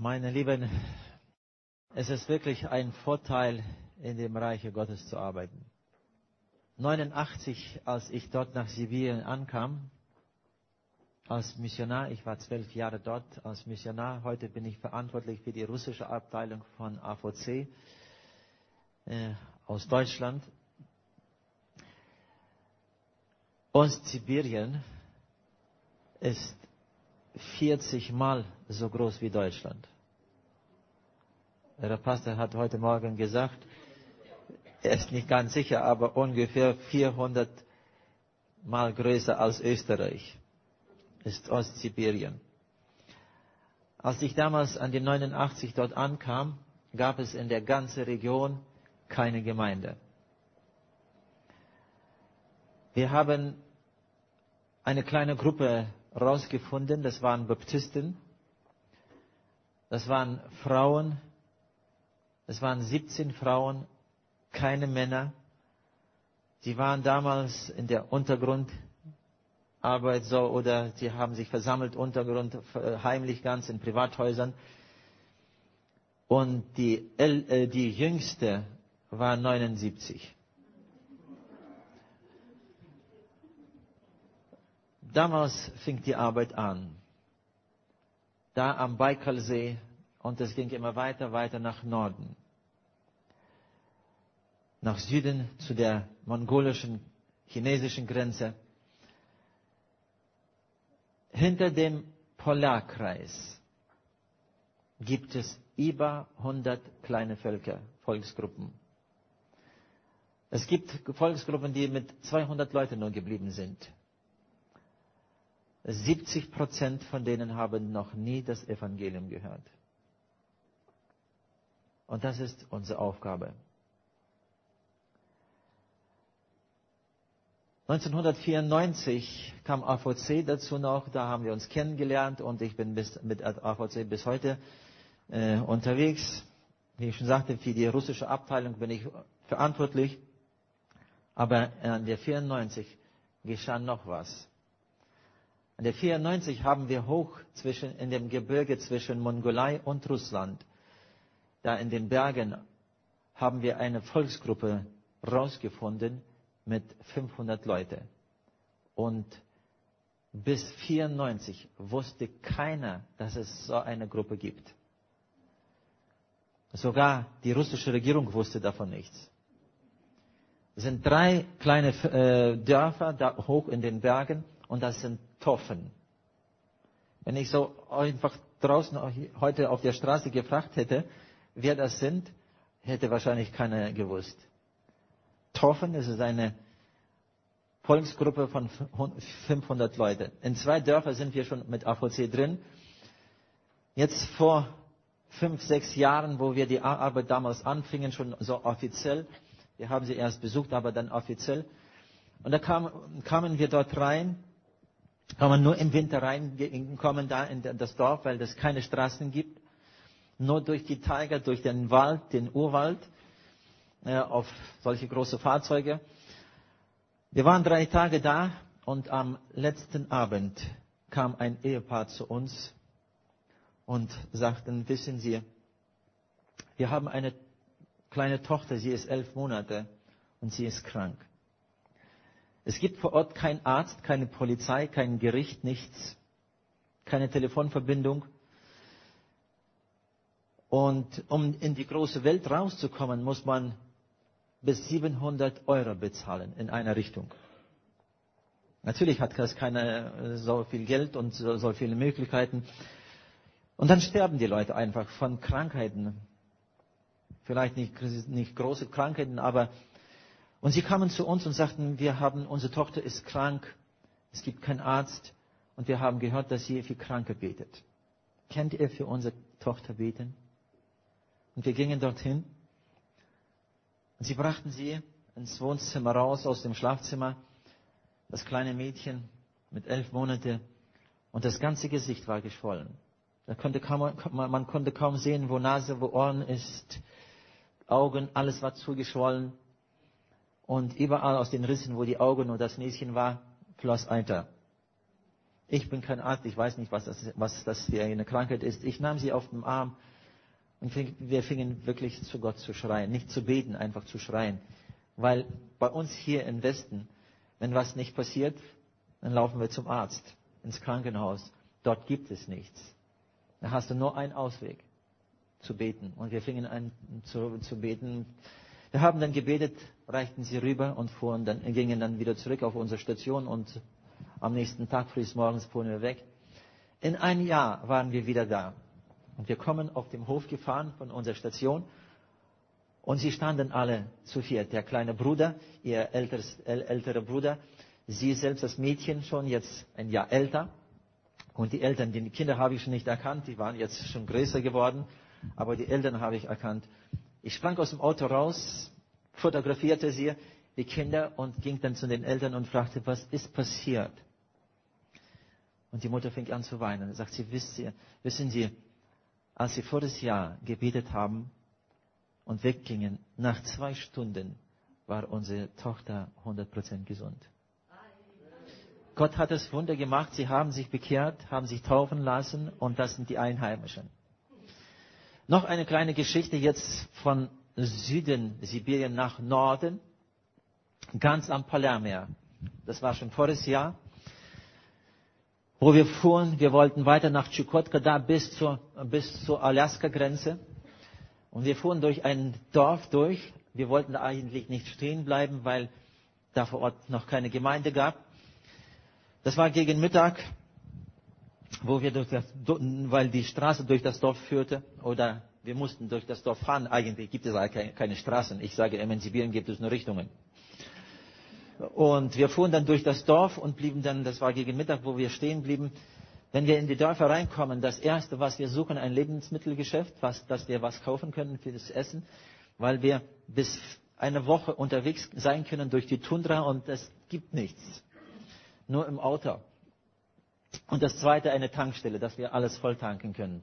Meine Lieben, es ist wirklich ein Vorteil, in dem Reiche Gottes zu arbeiten. 89, als ich dort nach Sibirien ankam, als Missionar, ich war zwölf Jahre dort als Missionar, heute bin ich verantwortlich für die russische Abteilung von AVC äh, aus Deutschland. Ostsibirien ist 40 Mal so groß wie Deutschland. Der Pastor hat heute Morgen gesagt, er ist nicht ganz sicher, aber ungefähr 400 Mal größer als Österreich ist Ostsibirien. Als ich damals an die 89 dort ankam, gab es in der ganzen Region keine Gemeinde. Wir haben eine kleine Gruppe rausgefunden, das waren Baptisten, das waren Frauen, es waren 17 Frauen, keine Männer. Sie waren damals in der Untergrundarbeit so oder sie haben sich versammelt, Untergrund, heimlich ganz in Privathäusern. Und die, äh, die jüngste war 79. Damals fing die Arbeit an. Da am Baikalsee und es ging immer weiter, weiter nach Norden. Nach Süden zu der mongolischen, chinesischen Grenze. Hinter dem Polarkreis gibt es über 100 kleine Völker, Volksgruppen. Es gibt Volksgruppen, die mit 200 Leuten nur geblieben sind. 70 Prozent von denen haben noch nie das Evangelium gehört. Und das ist unsere Aufgabe. 1994 kam AVC dazu noch, da haben wir uns kennengelernt und ich bin bis, mit AVC bis heute äh, unterwegs. Wie ich schon sagte, für die russische Abteilung bin ich verantwortlich. Aber an der 94 geschah noch was. An der 94 haben wir hoch zwischen, in dem Gebirge zwischen Mongolei und Russland, da in den Bergen, haben wir eine Volksgruppe rausgefunden mit 500 Leute. Und bis 94 wusste keiner, dass es so eine Gruppe gibt. Sogar die russische Regierung wusste davon nichts. Es sind drei kleine äh, Dörfer da hoch in den Bergen und das sind Toffen. Wenn ich so einfach draußen heute auf der Straße gefragt hätte, wer das sind, hätte wahrscheinlich keiner gewusst. Toffen, es ist eine Volksgruppe von 500 Leuten. In zwei Dörfer sind wir schon mit AVC drin. Jetzt vor fünf, sechs Jahren, wo wir die Arbeit damals anfingen, schon so offiziell. Wir haben sie erst besucht, aber dann offiziell. Und da kam, kamen wir dort rein kann man nur im Winter reinkommen da in das Dorf, weil es keine Straßen gibt. Nur durch die Tiger, durch den Wald, den Urwald, äh, auf solche große Fahrzeuge. Wir waren drei Tage da und am letzten Abend kam ein Ehepaar zu uns und sagten, wissen Sie, wir haben eine kleine Tochter, sie ist elf Monate und sie ist krank. Es gibt vor Ort keinen Arzt, keine Polizei, kein Gericht, nichts, keine Telefonverbindung. Und um in die große Welt rauszukommen, muss man bis 700 Euro bezahlen in einer Richtung. Natürlich hat das keine so viel Geld und so, so viele Möglichkeiten. Und dann sterben die Leute einfach von Krankheiten. Vielleicht nicht, nicht große Krankheiten, aber und sie kamen zu uns und sagten, wir haben, unsere Tochter ist krank, es gibt keinen Arzt und wir haben gehört, dass sie für Kranke betet. Kennt ihr für unsere Tochter beten? Und wir gingen dorthin und sie brachten sie ins Wohnzimmer raus aus dem Schlafzimmer, das kleine Mädchen mit elf Monaten und das ganze Gesicht war geschwollen. Konnte kaum, man konnte kaum sehen, wo Nase, wo Ohren ist, Augen, alles war zugeschwollen. Und überall aus den Rissen, wo die Augen und das Näschen war, floss Eiter. Ich bin kein Arzt, ich weiß nicht, was das, was das für eine Krankheit ist. Ich nahm sie auf den Arm und wir fingen wirklich zu Gott zu schreien. Nicht zu beten, einfach zu schreien. Weil bei uns hier im Westen, wenn was nicht passiert, dann laufen wir zum Arzt, ins Krankenhaus. Dort gibt es nichts. Da hast du nur einen Ausweg, zu beten. Und wir fingen an zu, zu beten. Wir haben dann gebetet, reichten sie rüber und fuhren dann, gingen dann wieder zurück auf unsere Station und am nächsten Tag früh morgens fuhren wir weg. In einem Jahr waren wir wieder da. Und wir kommen auf dem Hof gefahren von unserer Station. Und sie standen alle zu viert. Der kleine Bruder, ihr älteres, älterer Bruder, sie selbst das Mädchen schon jetzt ein Jahr älter. Und die Eltern, die Kinder habe ich schon nicht erkannt, die waren jetzt schon größer geworden. Aber die Eltern habe ich erkannt. Ich sprang aus dem Auto raus, fotografierte sie, die Kinder, und ging dann zu den Eltern und fragte, was ist passiert? Und die Mutter fing an zu weinen. Sagt sie, wisst ihr, wissen Sie, als sie vor das Jahr gebetet haben und weggingen, nach zwei Stunden war unsere Tochter 100% gesund. Gott hat das Wunder gemacht. Sie haben sich bekehrt, haben sich taufen lassen und das sind die Einheimischen. Noch eine kleine Geschichte jetzt von Süden Sibirien nach Norden, ganz am Palermeer. Das war schon voriges Jahr wo wir fuhren. Wir wollten weiter nach Chukotka, da bis zur, bis zur Alaska-Grenze. Und wir fuhren durch ein Dorf durch. Wir wollten eigentlich nicht stehen bleiben, weil da vor Ort noch keine Gemeinde gab. Das war gegen Mittag, wo wir durch das, weil die Straße durch das Dorf führte, oder wir mussten durch das Dorf fahren. Eigentlich gibt es keine, Straßen. Ich sage, in Sibirien gibt es nur Richtungen. Und wir fuhren dann durch das Dorf und blieben dann, das war gegen Mittag, wo wir stehen blieben. Wenn wir in die Dörfer reinkommen, das erste, was wir suchen, ein Lebensmittelgeschäft, was, dass wir was kaufen können für das Essen, weil wir bis eine Woche unterwegs sein können durch die Tundra und es gibt nichts. Nur im Auto. Und das zweite, eine Tankstelle, dass wir alles voll tanken können.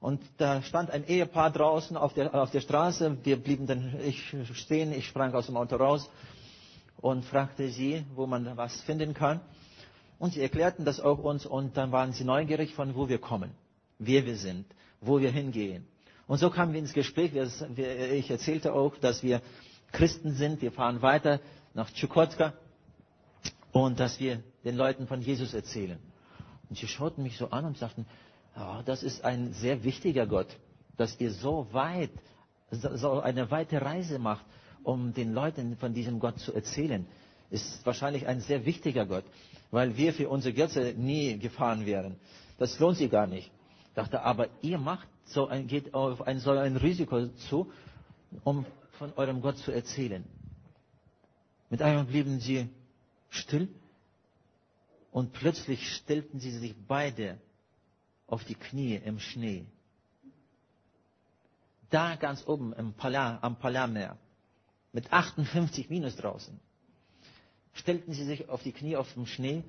Und da stand ein Ehepaar draußen auf der, auf der Straße. Wir blieben dann, ich stehen, ich sprang aus dem Auto raus und fragte sie, wo man was finden kann. Und sie erklärten das auch uns und dann waren sie neugierig von wo wir kommen, wer wir sind, wo wir hingehen. Und so kamen wir ins Gespräch. Ich erzählte auch, dass wir Christen sind. Wir fahren weiter nach Tschukotka und dass wir den Leuten von Jesus erzählen. Und sie schauten mich so an und sagten, oh, das ist ein sehr wichtiger Gott, dass ihr so weit, so eine weite Reise macht um den Leuten von diesem Gott zu erzählen, ist wahrscheinlich ein sehr wichtiger Gott, weil wir für unsere Götze nie gefahren wären. Das lohnt sich gar nicht. Ich dachte, aber ihr macht so ein, geht auf ein, so ein Risiko zu, um von eurem Gott zu erzählen. Mit einmal blieben sie still und plötzlich stellten sie sich beide auf die Knie im Schnee. Da ganz oben im Palar, am Palarmeer mit 58 Minus draußen, stellten sie sich auf die Knie auf dem Schnee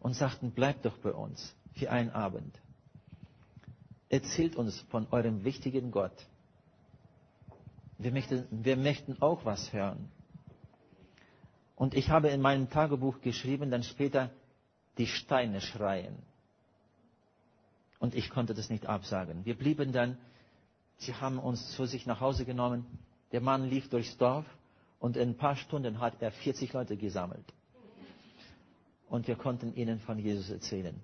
und sagten, bleibt doch bei uns für einen Abend. Erzählt uns von eurem wichtigen Gott. Wir möchten, wir möchten auch was hören. Und ich habe in meinem Tagebuch geschrieben, dann später, die Steine schreien. Und ich konnte das nicht absagen. Wir blieben dann, sie haben uns zu sich nach Hause genommen der Mann lief durchs Dorf und in ein paar Stunden hat er 40 Leute gesammelt. Und wir konnten ihnen von Jesus erzählen.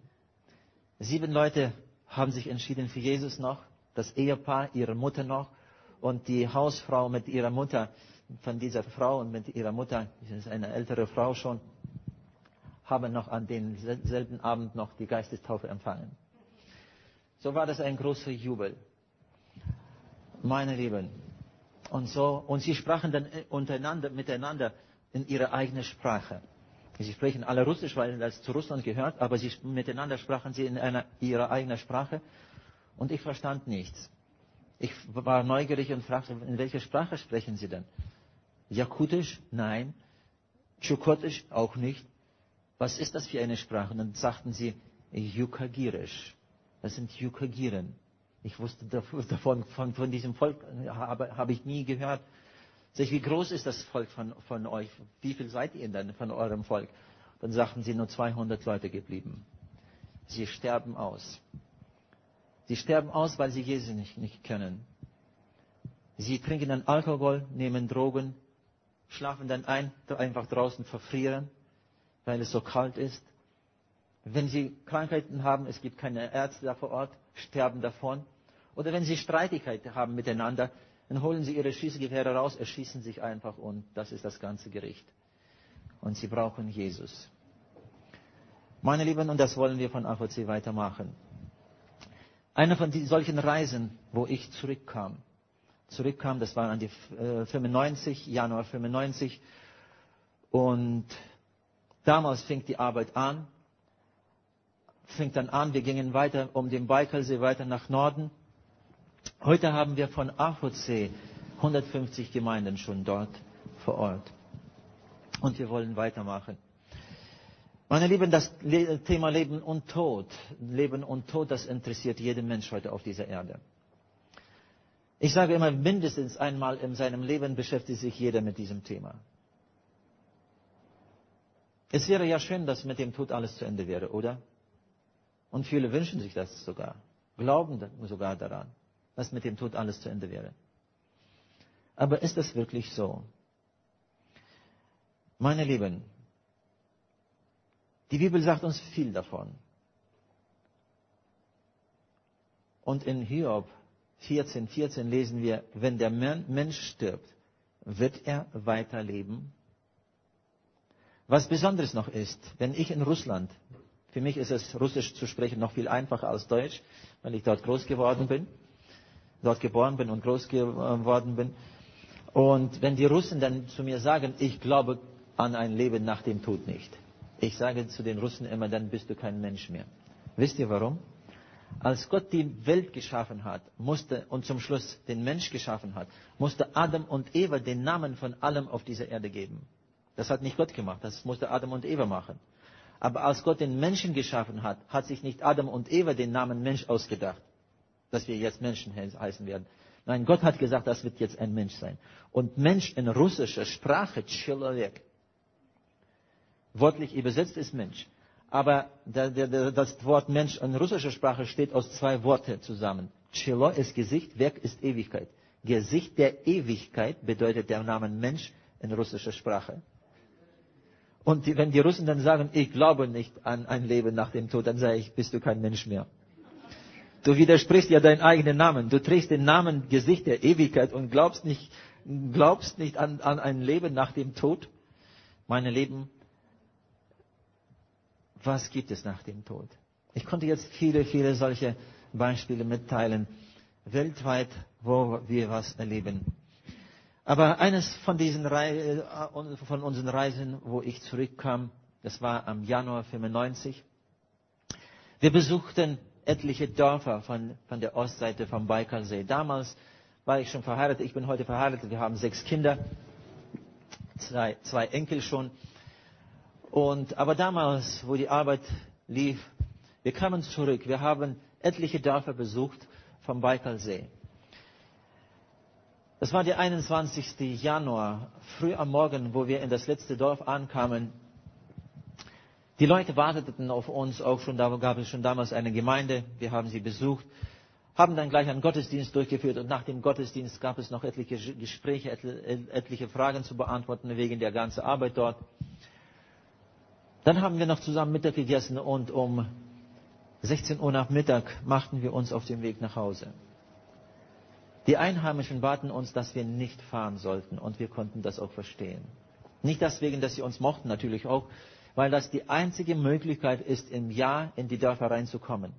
Sieben Leute haben sich entschieden für Jesus noch, das Ehepaar, ihre Mutter noch und die Hausfrau mit ihrer Mutter, von dieser Frau und mit ihrer Mutter, das ist eine ältere Frau schon, haben noch an demselben Abend noch die Geistestaufe empfangen. So war das ein großer Jubel. Meine Lieben, und so, und sie sprachen dann äh, untereinander, miteinander in ihrer eigenen Sprache. Sie sprechen alle Russisch, weil das zu Russland gehört, aber sie, miteinander sprachen sie in einer, ihrer eigenen Sprache. Und ich verstand nichts. Ich war neugierig und fragte, in welcher Sprache sprechen sie denn? Jakutisch? Nein. Tschukotisch? Auch nicht. Was ist das für eine Sprache? Und dann sagten sie, Yukagirisch. Das sind Yukagiren. Ich wusste davon, von, von diesem Volk, habe, habe ich nie gehört. Sag ich, wie groß ist das Volk von, von euch? Wie viel seid ihr denn von eurem Volk? Dann sagten sie, nur 200 Leute geblieben. Sie sterben aus. Sie sterben aus, weil sie Jesus nicht, nicht kennen. Sie trinken dann Alkohol, nehmen Drogen, schlafen dann ein, einfach draußen verfrieren, weil es so kalt ist. Wenn sie Krankheiten haben, es gibt keine Ärzte da vor Ort, sterben davon. Oder wenn sie Streitigkeiten haben miteinander, dann holen sie ihre Schießgewehre raus, erschießen sich einfach und das ist das ganze Gericht. Und sie brauchen Jesus. Meine Lieben, und das wollen wir von AVC weitermachen. Eine von solchen Reisen, wo ich zurückkam, zurückkam, das war an die äh, 95, Januar 95, und damals fing die Arbeit an, fing dann an, wir gingen weiter um den Baikalsee weiter nach Norden. Heute haben wir von AVC 150 Gemeinden schon dort vor Ort. Und wir wollen weitermachen. Meine Lieben, das Thema Leben und Tod, Leben und Tod, das interessiert jeden Mensch heute auf dieser Erde. Ich sage immer, mindestens einmal in seinem Leben beschäftigt sich jeder mit diesem Thema. Es wäre ja schön, dass mit dem Tod alles zu Ende wäre, oder? Und viele wünschen sich das sogar, glauben sogar daran, dass mit dem Tod alles zu Ende wäre. Aber ist das wirklich so? Meine Lieben, die Bibel sagt uns viel davon. Und in Hiob 14, 14 lesen wir, wenn der Mensch stirbt, wird er weiterleben. Was Besonderes noch ist, wenn ich in Russland, für mich ist es Russisch zu sprechen noch viel einfacher als Deutsch, weil ich dort groß geworden bin, dort geboren bin und groß geworden bin. Und wenn die Russen dann zu mir sagen, ich glaube an ein Leben nach dem Tod nicht, ich sage zu den Russen immer, dann bist du kein Mensch mehr. Wisst ihr warum? Als Gott die Welt geschaffen hat, musste, und zum Schluss den Mensch geschaffen hat, musste Adam und Eva den Namen von allem auf dieser Erde geben. Das hat nicht Gott gemacht, das musste Adam und Eva machen. Aber als Gott den Menschen geschaffen hat, hat sich nicht Adam und Eva den Namen Mensch ausgedacht, dass wir jetzt Menschen heißen werden. Nein, Gott hat gesagt, das wird jetzt ein Mensch sein. Und Mensch in russischer Sprache, Человек, Wörtlich übersetzt ist Mensch. Aber das Wort Mensch in russischer Sprache steht aus zwei Worten zusammen. Chelo ist Gesicht, Werk ist Ewigkeit. Gesicht der Ewigkeit bedeutet der Name Mensch in russischer Sprache. Und wenn die Russen dann sagen, ich glaube nicht an ein Leben nach dem Tod, dann sage ich, bist du kein Mensch mehr. Du widersprichst ja deinen eigenen Namen. Du trägst den Namen Gesicht der Ewigkeit und glaubst nicht, glaubst nicht an, an ein Leben nach dem Tod. Meine Lieben, was gibt es nach dem Tod? Ich konnte jetzt viele, viele solche Beispiele mitteilen, weltweit, wo wir was erleben. Aber eines von diesen äh, von unseren Reisen, wo ich zurückkam, das war am Januar 95. Wir besuchten etliche Dörfer von, von der Ostseite vom Baikalsee. Damals war ich schon verheiratet, ich bin heute verheiratet, wir haben sechs Kinder, zwei, zwei Enkel schon. Und, aber damals, wo die Arbeit lief, wir kamen zurück. Wir haben etliche Dörfer besucht vom Baikalsee. Das war der 21. Januar, früh am Morgen, wo wir in das letzte Dorf ankamen. Die Leute warteten auf uns, auch schon, da gab es schon damals eine Gemeinde. Wir haben sie besucht, haben dann gleich einen Gottesdienst durchgeführt und nach dem Gottesdienst gab es noch etliche Gespräche, etliche Fragen zu beantworten wegen der ganzen Arbeit dort. Dann haben wir noch zusammen Mittag gegessen und um 16 Uhr nach Mittag machten wir uns auf den Weg nach Hause. Die Einheimischen baten uns, dass wir nicht fahren sollten und wir konnten das auch verstehen. Nicht deswegen, dass sie uns mochten, natürlich auch, weil das die einzige Möglichkeit ist, im Jahr in die Dörfer reinzukommen.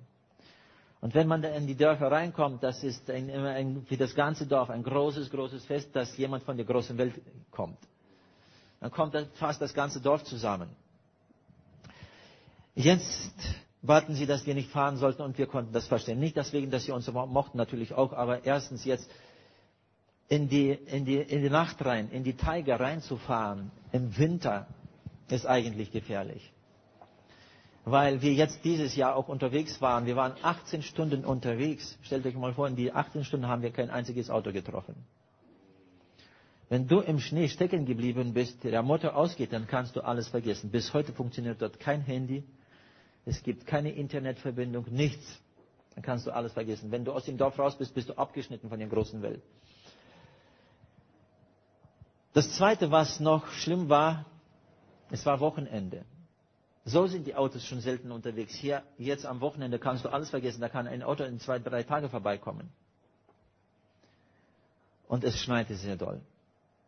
Und wenn man in die Dörfer reinkommt, das ist ein, ein, wie das ganze Dorf ein großes, großes Fest, dass jemand von der großen Welt kommt. Dann kommt fast das ganze Dorf zusammen. Jetzt baten sie, dass wir nicht fahren sollten und wir konnten das verstehen. Nicht deswegen, dass sie uns mochten, natürlich auch, aber erstens jetzt in die, in die, in die Nacht rein, in die Taiga reinzufahren im Winter ist eigentlich gefährlich. Weil wir jetzt dieses Jahr auch unterwegs waren. Wir waren 18 Stunden unterwegs. Stellt euch mal vor, in die 18 Stunden haben wir kein einziges Auto getroffen. Wenn du im Schnee stecken geblieben bist, der Motor ausgeht, dann kannst du alles vergessen. Bis heute funktioniert dort kein Handy, Es gibt keine Internetverbindung, nichts. Dann kannst du alles vergessen. Wenn du aus dem Dorf raus bist, bist du abgeschnitten von der großen Welt. Das zweite, was noch schlimm war, es war Wochenende. So sind die Autos schon selten unterwegs. Hier, jetzt am Wochenende kannst du alles vergessen. Da kann ein Auto in zwei, drei Tage vorbeikommen. Und es schneite sehr doll.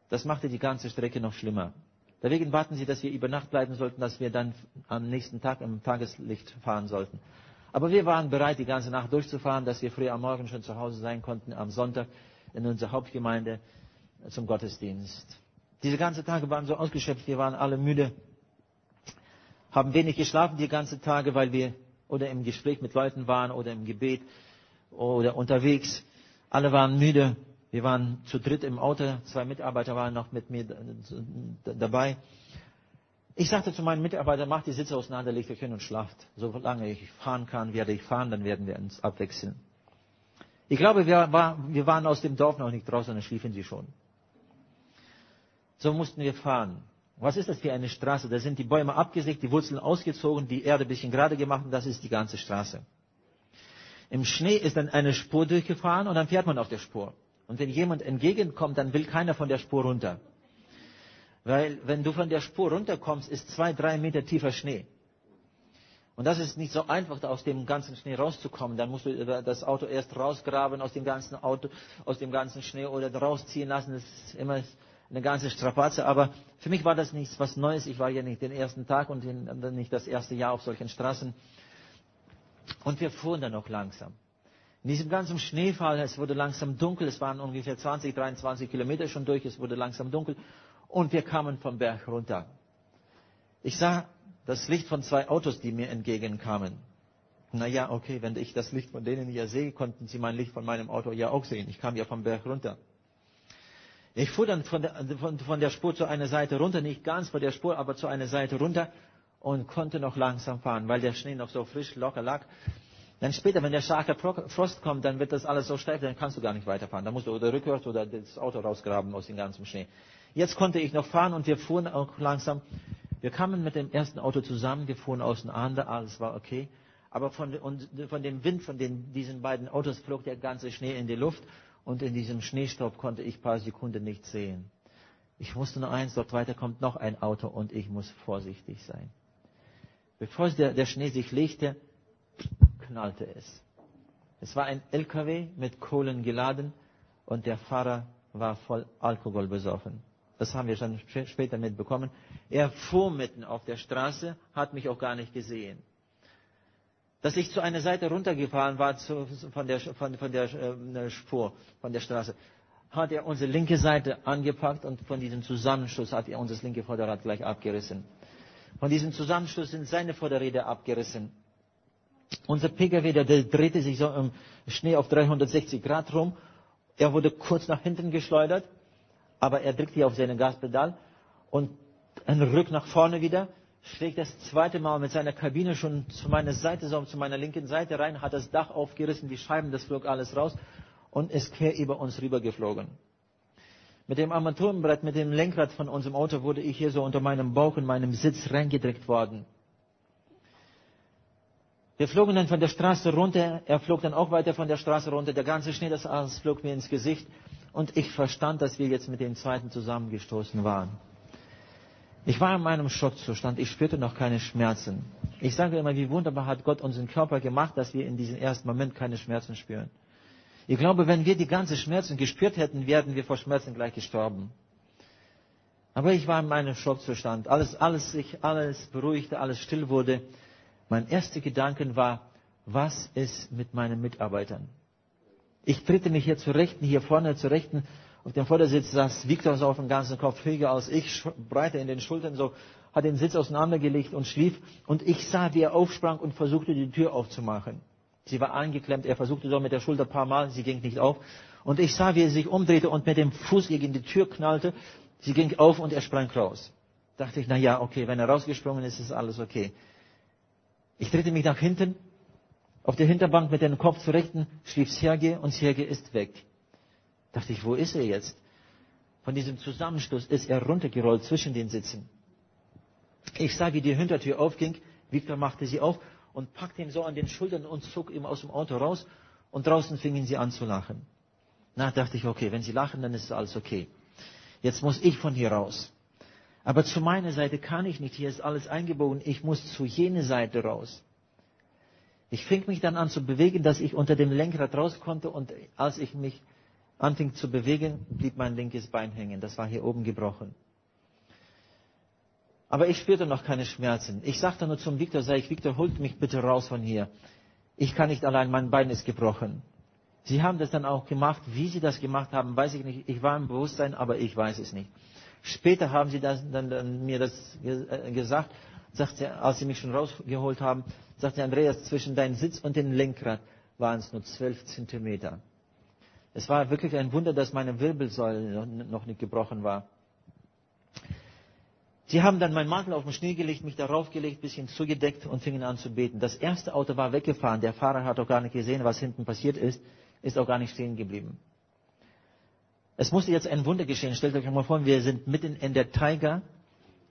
Das machte die ganze Strecke noch schlimmer. Deswegen warten sie, dass wir über Nacht bleiben sollten, dass wir dann am nächsten Tag im Tageslicht fahren sollten. Aber wir waren bereit, die ganze Nacht durchzufahren, dass wir früh am Morgen schon zu Hause sein konnten, am Sonntag in unserer Hauptgemeinde zum Gottesdienst. Diese ganzen Tage waren so ausgeschöpft, wir waren alle müde, haben wenig geschlafen die ganzen Tage, weil wir oder im Gespräch mit Leuten waren oder im Gebet oder unterwegs. Alle waren müde. Wir waren zu dritt im Auto, zwei Mitarbeiter waren noch mit mir dabei. Ich sagte zu meinen Mitarbeitern, macht die Sitze auseinander, legt euch hin und schlaft. Solange ich fahren kann, werde ich fahren, dann werden wir uns abwechseln. Ich glaube, wir, wir waren aus dem Dorf noch nicht draußen, dann schliefen sie schon. So mussten wir fahren. Was ist das für eine Straße? Da sind die Bäume abgesägt, die Wurzeln ausgezogen, die Erde ein bisschen gerade gemacht und das ist die ganze Straße. Im Schnee ist dann eine Spur durchgefahren und dann fährt man auf der Spur. Und wenn jemand entgegenkommt, dann will keiner von der Spur runter. Weil wenn du von der Spur runterkommst, ist zwei, drei Meter tiefer Schnee. Und das ist nicht so einfach, aus dem ganzen Schnee rauszukommen. Dann musst du das Auto erst rausgraben aus dem ganzen Auto, aus dem ganzen Schnee oder rausziehen lassen. Das ist immer eine ganze Strapaze. Aber für mich war das nichts was Neues. Ich war ja nicht den ersten Tag und nicht das erste Jahr auf solchen Straßen. Und wir fuhren dann noch langsam. In diesem ganzen Schneefall, es wurde langsam dunkel, es waren ungefähr 20, 23 Kilometer schon durch, es wurde langsam dunkel und wir kamen vom Berg runter. Ich sah das Licht von zwei Autos, die mir entgegenkamen. Naja, okay, wenn ich das Licht von denen ja sehe, konnten sie mein Licht von meinem Auto ja auch sehen. Ich kam ja vom Berg runter. Ich fuhr dann von der, von, von der Spur zu einer Seite runter, nicht ganz von der Spur, aber zu einer Seite runter und konnte noch langsam fahren, weil der Schnee noch so frisch, locker lag. Dann später, wenn der starke Frost kommt, dann wird das alles so steif, dann kannst du gar nicht weiterfahren. Da musst du oder rückwärts oder das Auto rausgraben aus dem ganzen Schnee. Jetzt konnte ich noch fahren und wir fuhren auch langsam. Wir kamen mit dem ersten Auto zusammen, wir fuhren auseinander, alles war okay. Aber von, von dem Wind von den, diesen beiden Autos flog der ganze Schnee in die Luft und in diesem Schneestaub konnte ich ein paar Sekunden nicht sehen. Ich wusste nur eins, dort weiter kommt noch ein Auto und ich muss vorsichtig sein. Bevor der, der Schnee sich legte, knallte es. Es war ein LKW mit Kohlen geladen und der Fahrer war voll Alkohol besoffen. Das haben wir schon später mitbekommen. Er fuhr mitten auf der Straße, hat mich auch gar nicht gesehen dass ich zu einer Seite runtergefahren war zu, von, der, von, von der äh, Spur, von der Straße, hat er unsere linke Seite angepackt und von diesem Zusammenschluss hat er uns das linke Vorderrad gleich abgerissen. Von diesem Zusammenschluss sind seine Vorderräder abgerissen. Unser Pkw, der, der drehte sich so im Schnee auf 360 Grad rum. Er wurde kurz nach hinten geschleudert, aber er drückte auf seine Gaspedal und ein Rück nach vorne wieder schlägt das zweite Mal mit seiner Kabine schon zu meiner Seite, so zu meiner linken Seite rein, hat das Dach aufgerissen, die Scheiben, das flog alles raus und ist quer über uns rübergeflogen. Mit dem Armaturenbrett, mit dem Lenkrad von unserem Auto wurde ich hier so unter meinem Bauch in meinem Sitz reingedrückt worden. Wir flogen dann von der Straße runter, er flog dann auch weiter von der Straße runter, der ganze Schnee, das alles flog mir ins Gesicht und ich verstand, dass wir jetzt mit dem zweiten zusammengestoßen waren. Ich war in meinem Schockzustand, ich spürte noch keine Schmerzen. Ich sage immer, wie wunderbar hat Gott unseren Körper gemacht, dass wir in diesem ersten Moment keine Schmerzen spüren. Ich glaube, wenn wir die ganzen Schmerzen gespürt hätten, wären wir vor Schmerzen gleich gestorben. Aber ich war in meinem Schockzustand. Alles, alles sich, alles beruhigte, alles still wurde. Mein erster Gedanke war, was ist mit meinen Mitarbeitern? Ich trete mich hier zur Rechten, hier vorne zur Rechten auf dem Vordersitz saß Viktor so auf dem ganzen Kopf, höher als ich, breiter in den Schultern, so, hat den Sitz auseinandergelegt und schlief. Und ich sah, wie er aufsprang und versuchte, die Tür aufzumachen. Sie war angeklemmt, er versuchte so mit der Schulter ein paar Mal, sie ging nicht auf. Und ich sah, wie er sich umdrehte und mit dem Fuß gegen die Tür knallte. Sie ging auf und er sprang raus. Dachte ich, na ja, okay, wenn er rausgesprungen ist, ist alles okay. Ich drehte mich nach hinten, auf der Hinterbank mit dem Kopf zu rechten, schlief Sergei und Sergei ist weg. Dachte ich, wo ist er jetzt? Von diesem Zusammenstoß ist er runtergerollt zwischen den Sitzen. Ich sah, wie die Hintertür aufging. Victor machte sie auf und packte ihn so an den Schultern und zog ihn aus dem Auto raus. Und draußen fingen sie an zu lachen. Na, dachte ich, okay, wenn sie lachen, dann ist alles okay. Jetzt muss ich von hier raus. Aber zu meiner Seite kann ich nicht. Hier ist alles eingebogen. Ich muss zu jener Seite raus. Ich fing mich dann an zu bewegen, dass ich unter dem Lenkrad raus konnte und als ich mich anfing zu bewegen, blieb mein linkes Bein hängen. Das war hier oben gebrochen. Aber ich spürte noch keine Schmerzen. Ich sagte nur zum Viktor, sag ich, Viktor, holt mich bitte raus von hier. Ich kann nicht allein, mein Bein ist gebrochen. Sie haben das dann auch gemacht. Wie Sie das gemacht haben, weiß ich nicht. Ich war im Bewusstsein, aber ich weiß es nicht. Später haben Sie das, dann, dann mir das äh, gesagt, sagt sie, als Sie mich schon rausgeholt haben, sagte Andreas, zwischen deinem Sitz und dem Lenkrad waren es nur zwölf Zentimeter. Es war wirklich ein Wunder, dass meine Wirbelsäule noch nicht gebrochen war. Sie haben dann meinen Mantel auf den Schnee gelegt, mich darauf gelegt, bisschen zugedeckt und fingen an zu beten. Das erste Auto war weggefahren. Der Fahrer hat auch gar nicht gesehen, was hinten passiert ist, ist auch gar nicht stehen geblieben. Es musste jetzt ein Wunder geschehen. Stellt euch mal vor, wir sind mitten in der Taiga.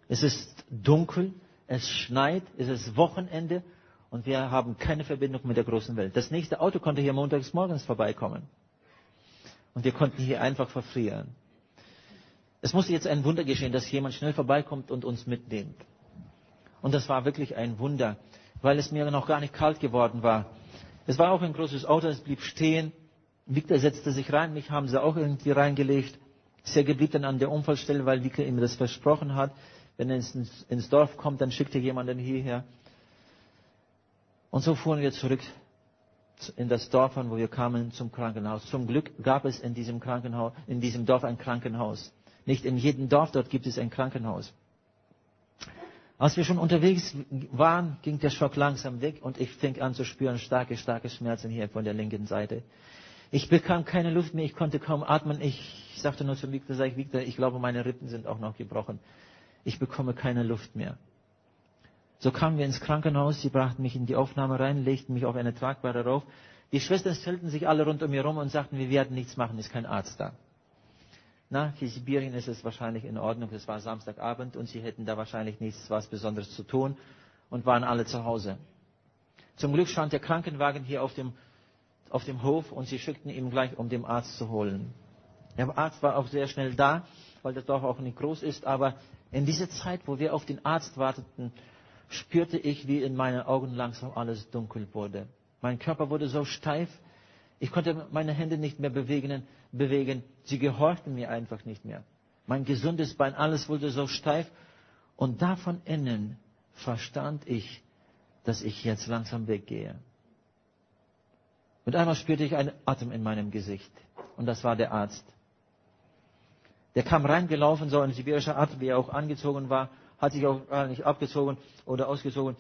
Es ist dunkel, es schneit, es ist Wochenende und wir haben keine Verbindung mit der großen Welt. Das nächste Auto konnte hier montags morgens vorbeikommen. Und wir konnten hier einfach verfrieren. Es musste jetzt ein Wunder geschehen, dass jemand schnell vorbeikommt und uns mitnimmt. Und das war wirklich ein Wunder, weil es mir noch gar nicht kalt geworden war. Es war auch ein großes Auto, es blieb stehen. Victor setzte sich rein, mich haben sie auch irgendwie reingelegt. Sergei blieb dann an der Unfallstelle, weil Victor ihm das versprochen hat. Wenn er ins, ins Dorf kommt, dann schickt er jemanden hierher. Und so fuhren wir zurück in das Dorf, wo wir kamen, zum Krankenhaus. Zum Glück gab es in diesem Krankenhaus, in diesem Dorf ein Krankenhaus. Nicht in jedem Dorf dort gibt es ein Krankenhaus. Als wir schon unterwegs waren, ging der Schock langsam weg und ich fing an zu spüren starke, starke Schmerzen hier von der linken Seite. Ich bekam keine Luft mehr, ich konnte kaum atmen. Ich sagte nur zu Victor, sag ich, Victor, ich glaube, meine Rippen sind auch noch gebrochen. Ich bekomme keine Luft mehr. So kamen wir ins Krankenhaus, sie brachten mich in die Aufnahme rein, legten mich auf eine Tragbare rauf. Die Schwestern stellten sich alle rund um mir rum und sagten, wir werden nichts machen, ist kein Arzt da. Na, für Sibirien ist es wahrscheinlich in Ordnung, es war Samstagabend und sie hätten da wahrscheinlich nichts was Besonderes zu tun und waren alle zu Hause. Zum Glück stand der Krankenwagen hier auf dem auf dem Hof und sie schickten ihn gleich, um den Arzt zu holen. Der Arzt war auch sehr schnell da, weil das Dorf auch nicht groß ist, aber in dieser Zeit, wo wir auf den Arzt warteten, spürte ich, wie in meinen Augen langsam alles dunkel wurde. Mein Körper wurde so steif, ich konnte meine Hände nicht mehr bewegen, bewegen. Sie gehorchten mir einfach nicht mehr. Mein gesundes Bein, alles wurde so steif. Und da von innen verstand ich, dass ich jetzt langsam weggehe. Mit einmal spürte ich einen Atem in meinem Gesicht. Und das war der Arzt. Der kam reingelaufen, so ein sibirischer Arzt, wie er auch angezogen war, hat sich auch gar nicht abgezogen oder ausgezogen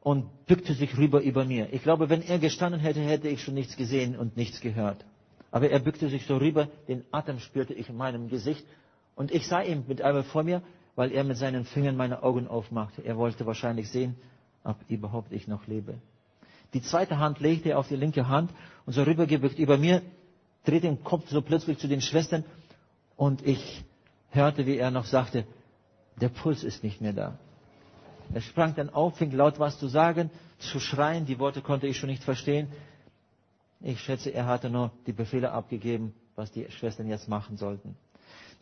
und bückte sich rüber über mir. Ich glaube, wenn er gestanden hätte, hätte ich schon nichts gesehen und nichts gehört. Aber er bückte sich so rüber, den Atem spürte ich in meinem Gesicht und ich sah ihn mit einmal vor mir, weil er mit seinen Fingern meine Augen aufmachte. Er wollte wahrscheinlich sehen, ob überhaupt ich noch lebe. Die zweite Hand legte er auf die linke Hand und so rübergebückt über mir, drehte den Kopf so plötzlich zu den Schwestern und ich hörte, wie er noch sagte, der Puls ist nicht mehr da. Er sprang dann auf, fing laut was zu sagen, zu schreien, die Worte konnte ich schon nicht verstehen. Ich schätze, er hatte nur die Befehle abgegeben, was die Schwestern jetzt machen sollten.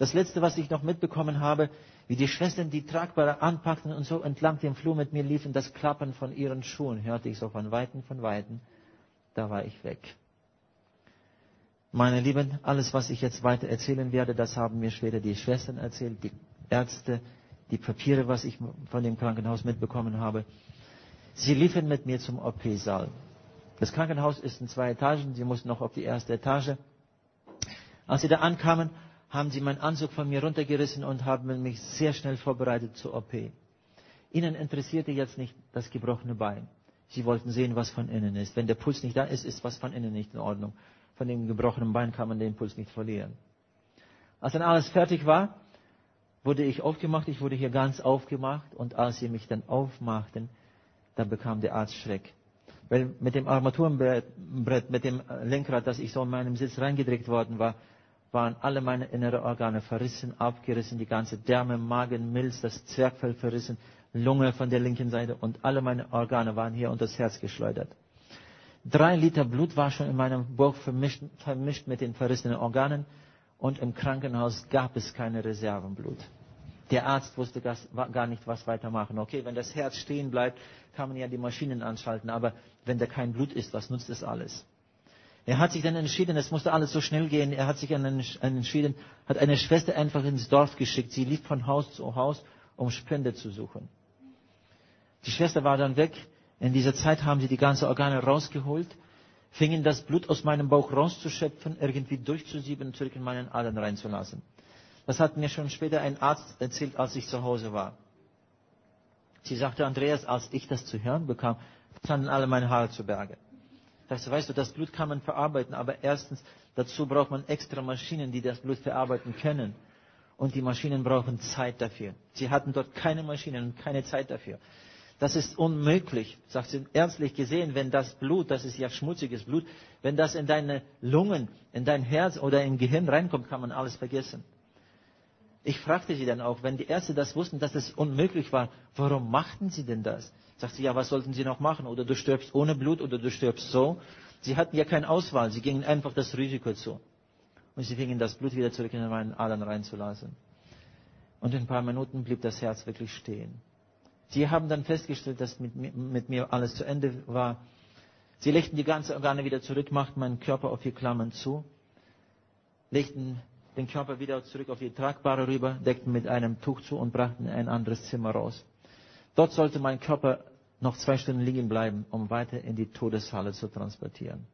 Das letzte, was ich noch mitbekommen habe, wie die Schwestern die Tragbare anpackten und so entlang dem Flur mit mir liefen, das Klappern von ihren Schuhen hörte ich so von Weitem, von Weitem. Da war ich weg. Meine Lieben, alles, was ich jetzt weiter erzählen werde, das haben mir später die Schwestern erzählt, die Ärzte, die Papiere, was ich von dem Krankenhaus mitbekommen habe. Sie liefen mit mir zum OP-Saal. Das Krankenhaus ist in zwei Etagen. Sie mussten noch auf die erste Etage. Als sie da ankamen, haben sie meinen Anzug von mir runtergerissen und haben mich sehr schnell vorbereitet zur OP. Ihnen interessierte jetzt nicht das gebrochene Bein. Sie wollten sehen, was von innen ist. Wenn der Puls nicht da ist, ist was von innen nicht in Ordnung. Von dem gebrochenen Bein kann man den Puls nicht verlieren. Als dann alles fertig war, wurde ich aufgemacht. Ich wurde hier ganz aufgemacht. Und als sie mich dann aufmachten, da bekam der Arzt Schreck. Weil mit dem Armaturenbrett, mit dem Lenkrad, das ich so in meinem Sitz reingedrückt worden war, waren alle meine inneren Organe verrissen, abgerissen, die ganze Därme, Magen, Milz, das Zwergfell verrissen, Lunge von der linken Seite und alle meine Organe waren hier unter das Herz geschleudert. Drei Liter Blut war schon in meinem Bauch vermischt, vermischt mit den verrissenen Organen und im Krankenhaus gab es keine Reservenblut. Der Arzt wusste gar nicht, was weitermachen. Okay, wenn das Herz stehen bleibt, kann man ja die Maschinen anschalten, aber wenn da kein Blut ist, was nutzt das alles? Er hat sich dann entschieden, es musste alles so schnell gehen, er hat sich dann entschieden, hat eine Schwester einfach ins Dorf geschickt. Sie lief von Haus zu Haus, um Spende zu suchen. Die Schwester war dann weg. In dieser Zeit haben sie die ganzen Organe rausgeholt, fingen das Blut aus meinem Bauch rauszuschöpfen, irgendwie durchzusieben und zurück in meinen Adern reinzulassen. Das hat mir schon später ein Arzt erzählt, als ich zu Hause war. Sie sagte, Andreas, als ich das zu hören bekam, standen alle meine Haare zu Berge. Das weißt du, das Blut kann man verarbeiten, aber erstens, dazu braucht man extra Maschinen, die das Blut verarbeiten können. Und die Maschinen brauchen Zeit dafür. Sie hatten dort keine Maschinen und keine Zeit dafür. Das ist unmöglich, sagt sie ernstlich gesehen, wenn das Blut, das ist ja schmutziges Blut, wenn das in deine Lungen, in dein Herz oder im Gehirn reinkommt, kann man alles vergessen. Ich fragte sie dann auch, wenn die Ärzte das wussten, dass es unmöglich war, warum machten sie denn das? Sagt sie, ja, was sollten sie noch machen? Oder du stirbst ohne Blut oder du stirbst so. Sie hatten ja keine Auswahl. Sie gingen einfach das Risiko zu. Und sie fingen das Blut wieder zurück in meinen Adern reinzulassen. Und in ein paar Minuten blieb das Herz wirklich stehen. Sie haben dann festgestellt, dass mit, mit mir alles zu Ende war. Sie legten die ganzen Organe wieder zurück, machten meinen Körper auf die Klammern zu, legten den Körper wieder zurück auf die Tragbare rüber, deckten mit einem Tuch zu und brachten in ein anderes Zimmer raus. Dort sollte mein Körper noch zwei Stunden liegen bleiben, um weiter in die Todeshalle zu transportieren.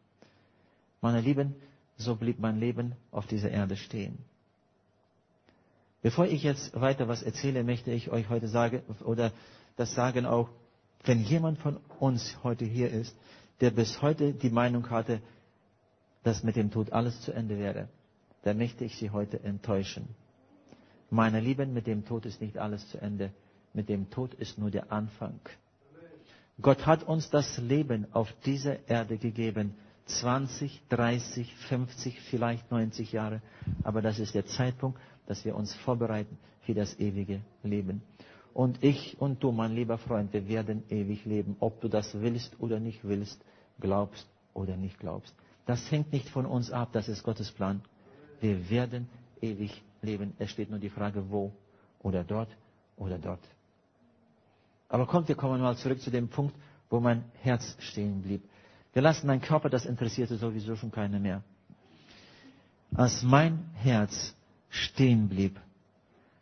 Meine Lieben, so blieb mein Leben auf dieser Erde stehen. Bevor ich jetzt weiter was erzähle, möchte ich euch heute sagen, oder das sagen auch, wenn jemand von uns heute hier ist, der bis heute die Meinung hatte, dass mit dem Tod alles zu Ende wäre, dann möchte ich Sie heute enttäuschen. Meine Lieben, mit dem Tod ist nicht alles zu Ende. Mit dem Tod ist nur der Anfang. Gott hat uns das Leben auf dieser Erde gegeben. 20, 30, 50, vielleicht 90 Jahre. Aber das ist der Zeitpunkt, dass wir uns vorbereiten für das ewige Leben. Und ich und du, mein lieber Freund, wir werden ewig leben, ob du das willst oder nicht willst, glaubst oder nicht glaubst. Das hängt nicht von uns ab, das ist Gottes Plan. Wir werden ewig leben. Es steht nur die Frage, wo oder dort oder dort. Aber kommt, wir kommen mal zurück zu dem Punkt, wo mein Herz stehen blieb. Wir lassen meinen Körper, das interessierte sowieso schon keine mehr. Als mein Herz stehen blieb,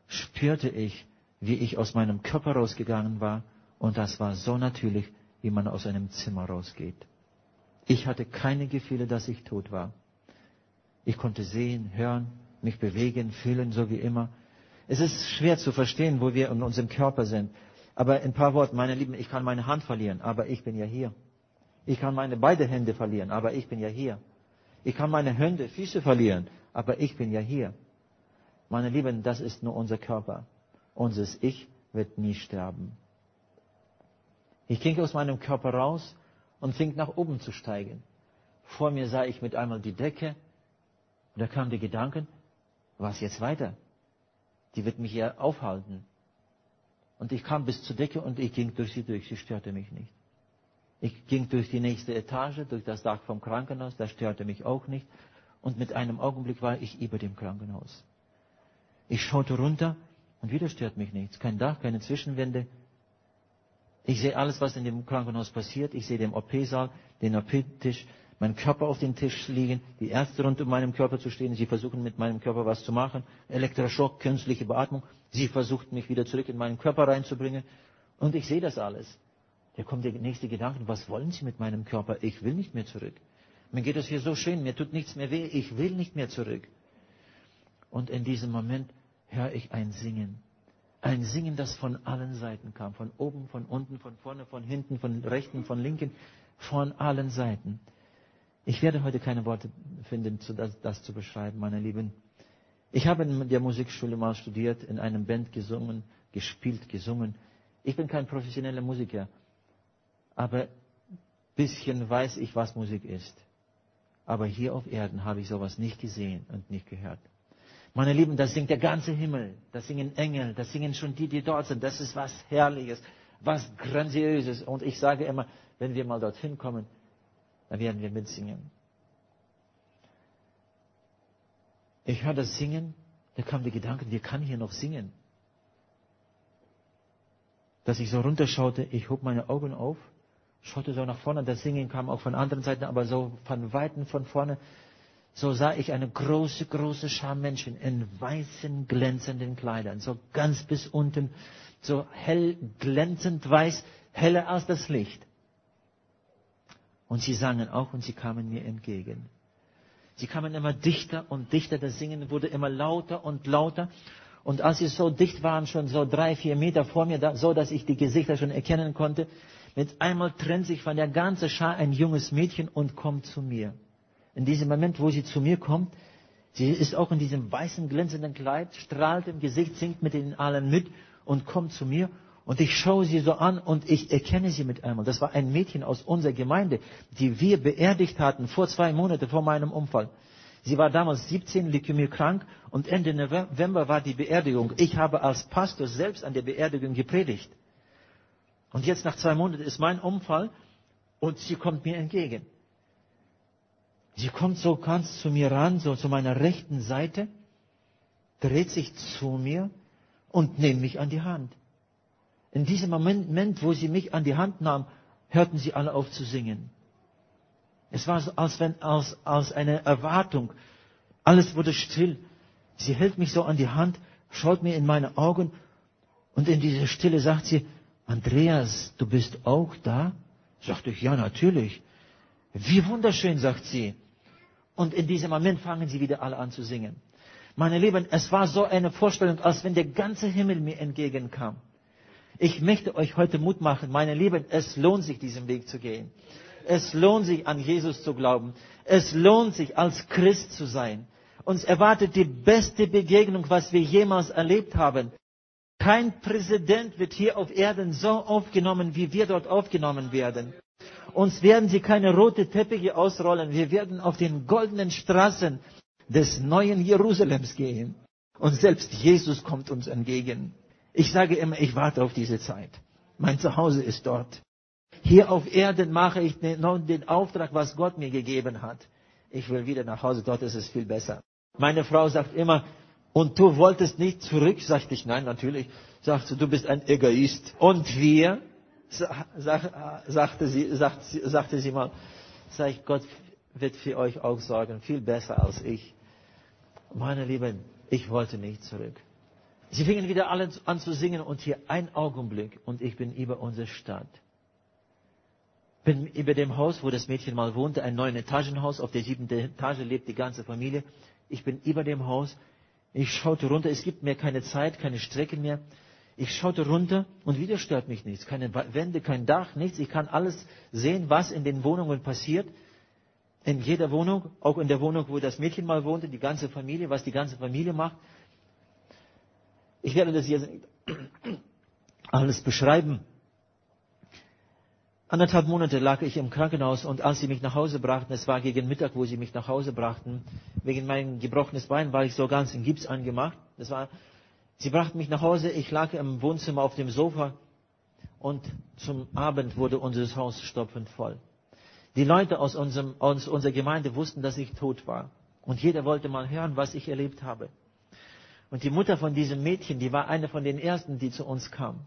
spürte ich, wie ich aus meinem Körper rausgegangen war, und das war so natürlich, wie man aus einem Zimmer rausgeht. Ich hatte keine Gefühle, dass ich tot war. Ich konnte sehen, hören, mich bewegen, fühlen, so wie immer. Es ist schwer zu verstehen, wo wir in unserem Körper sind. Aber in ein paar Worten, meine Lieben, ich kann meine Hand verlieren, aber ich bin ja hier. Ich kann meine beiden Hände verlieren, aber ich bin ja hier. Ich kann meine Hände, Füße verlieren, aber ich bin ja hier. Meine Lieben, das ist nur unser Körper. Unseres Ich wird nie sterben. Ich ging aus meinem Körper raus und fing nach oben zu steigen. Vor mir sah ich mit einmal die Decke da kamen die Gedanken, was jetzt weiter? Die wird mich ja aufhalten. Und ich kam bis zur Decke und ich ging durch sie durch. Sie störte mich nicht. Ich ging durch die nächste Etage, durch das Dach vom Krankenhaus, das störte mich auch nicht. Und mit einem Augenblick war ich über dem Krankenhaus. Ich schaute runter und wieder stört mich nichts. Kein Dach, keine Zwischenwände. Ich sehe alles, was in dem Krankenhaus passiert. Ich sehe den OP-Saal, den OP-Tisch, meinen Körper auf dem Tisch liegen, die Ärzte rund um meinem Körper zu stehen. Sie versuchen mit meinem Körper was zu machen. Elektroschock, künstliche Beatmung. Sie versuchten mich wieder zurück in meinen Körper reinzubringen. Und ich sehe das alles. Da kommt der nächste Gedanke, was wollen Sie mit meinem Körper? Ich will nicht mehr zurück. Mir geht es hier so schön, mir tut nichts mehr weh, ich will nicht mehr zurück. Und in diesem Moment höre ich ein Singen. Ein Singen, das von allen Seiten kam. Von oben, von unten, von vorne, von hinten, von rechten, von linken, von allen Seiten. Ich werde heute keine Worte finden, das, zu beschreiben, meine Lieben. Ich habe in der Musikschule mal studiert, in einem Band gesungen, gespielt, gesungen. Ich bin kein professioneller Musiker, aber bisschen weiß ich, was Musik ist. Aber hier auf Erden habe ich sowas nicht gesehen und nicht gehört. Meine Lieben, das singt der ganze Himmel, das singen Engel, das singen schon die, die dort sind. Das ist was Herrliches, was Grandioses. Und ich sage immer, wenn wir mal dorthin kommen, dann werden wir mitsingen. Ich höre das Singen, da kam der Gedanke, wir kann hier noch singen. Dass ich so runterschaute, ich hob meine Augen auf, schaute so nach vorne, das Singen kam auch von anderen Seiten, aber so von Weitem von vorne, so sah ich eine große, große Schar Menschen in weißen, glänzenden Kleidern, so ganz bis unten, so hell, glänzend weiß, heller als das Licht. Und sie sangen auch und sie kamen mir entgegen. Sie kamen immer dichter und dichter, das Singen wurde immer lauter und lauter. Und als sie so dicht waren, schon so drei, vier Meter vor mir, so dass ich die Gesichter schon erkennen konnte, mit einmal trennt sich von der ganzen Schar ein junges Mädchen und kommt zu mir in diesem Moment, wo sie zu mir kommt, sie ist auch in diesem weißen, glänzenden Kleid, strahlt im Gesicht, singt mit ihnen allen mit und kommt zu mir. Und ich schaue sie so an und ich erkenne sie mit einmal. Das war ein Mädchen aus unserer Gemeinde, die wir beerdigt hatten vor zwei Monaten vor meinem Unfall. Sie war damals 17, Leukämie krank und Ende November war die Beerdigung. Ich habe als Pastor selbst an der Beerdigung gepredigt. Und jetzt nach zwei Monaten ist mein Unfall und sie kommt mir entgegen. Sie kommt so ganz zu mir ran, so zu meiner rechten Seite, dreht sich zu mir und nimmt mich an die Hand. In diesem Moment, wo sie mich an die Hand nahm, hörten sie alle auf zu singen. Es war so, als wenn, als, als eine Erwartung. Alles wurde still. Sie hält mich so an die Hand, schaut mir in meine Augen und in dieser Stille sagt sie, Andreas, du bist auch da? Sagte ich, ja, natürlich. Wie wunderschön, sagt sie. Und in diesem Moment fangen sie wieder alle an zu singen. Meine Lieben, es war so eine Vorstellung, als wenn der ganze Himmel mir entgegenkam. Ich möchte euch heute Mut machen, meine Lieben, es lohnt sich, diesen Weg zu gehen. Es lohnt sich, an Jesus zu glauben. Es lohnt sich, als Christ zu sein. Uns erwartet die beste Begegnung, was wir jemals erlebt haben. Kein Präsident wird hier auf Erden so aufgenommen, wie wir dort aufgenommen werden. Uns werden sie keine rote Teppiche ausrollen. Wir werden auf den goldenen Straßen des neuen Jerusalems gehen. Und selbst Jesus kommt uns entgegen. Ich sage immer, ich warte auf diese Zeit. Mein Zuhause ist dort. Hier auf Erden mache ich den, den Auftrag, was Gott mir gegeben hat. Ich will wieder nach Hause, dort ist es viel besser. Meine Frau sagt immer, und du wolltest nicht zurück? Sagte ich, nein, natürlich. Sagte, du bist ein Egoist. Und wir? sagte sie, sagte sie mal, sag ich, Gott wird für euch auch sorgen, viel besser als ich. Meine Lieben, ich wollte nicht zurück. Sie fingen wieder alle an zu singen und hier ein Augenblick und ich bin über unsere Stadt. Bin über dem Haus, wo das Mädchen mal wohnte, ein neun Etagenhaus, auf der siebten Etage lebt die ganze Familie. Ich bin über dem Haus, ich schaute runter, es gibt mir keine Zeit, keine Strecke mehr. Ich schaute runter und wieder stört mich nichts. Keine Wände, kein Dach, nichts. Ich kann alles sehen, was in den Wohnungen passiert. In jeder Wohnung, auch in der Wohnung, wo das Mädchen mal wohnte, die ganze Familie, was die ganze Familie macht. Ich werde das jetzt alles beschreiben. Anderthalb Monate lag ich im Krankenhaus und als sie mich nach Hause brachten, es war gegen Mittag, wo sie mich nach Hause brachten, wegen meinem gebrochenen Bein war ich so ganz in Gips angemacht. Das war Sie brachten mich nach Hause, ich lag im Wohnzimmer auf dem Sofa und zum Abend wurde unser Haus stopfend voll. Die Leute aus, unserem, aus unserer Gemeinde wussten, dass ich tot war. Und jeder wollte mal hören, was ich erlebt habe. Und die Mutter von diesem Mädchen, die war eine von den ersten, die zu uns kam.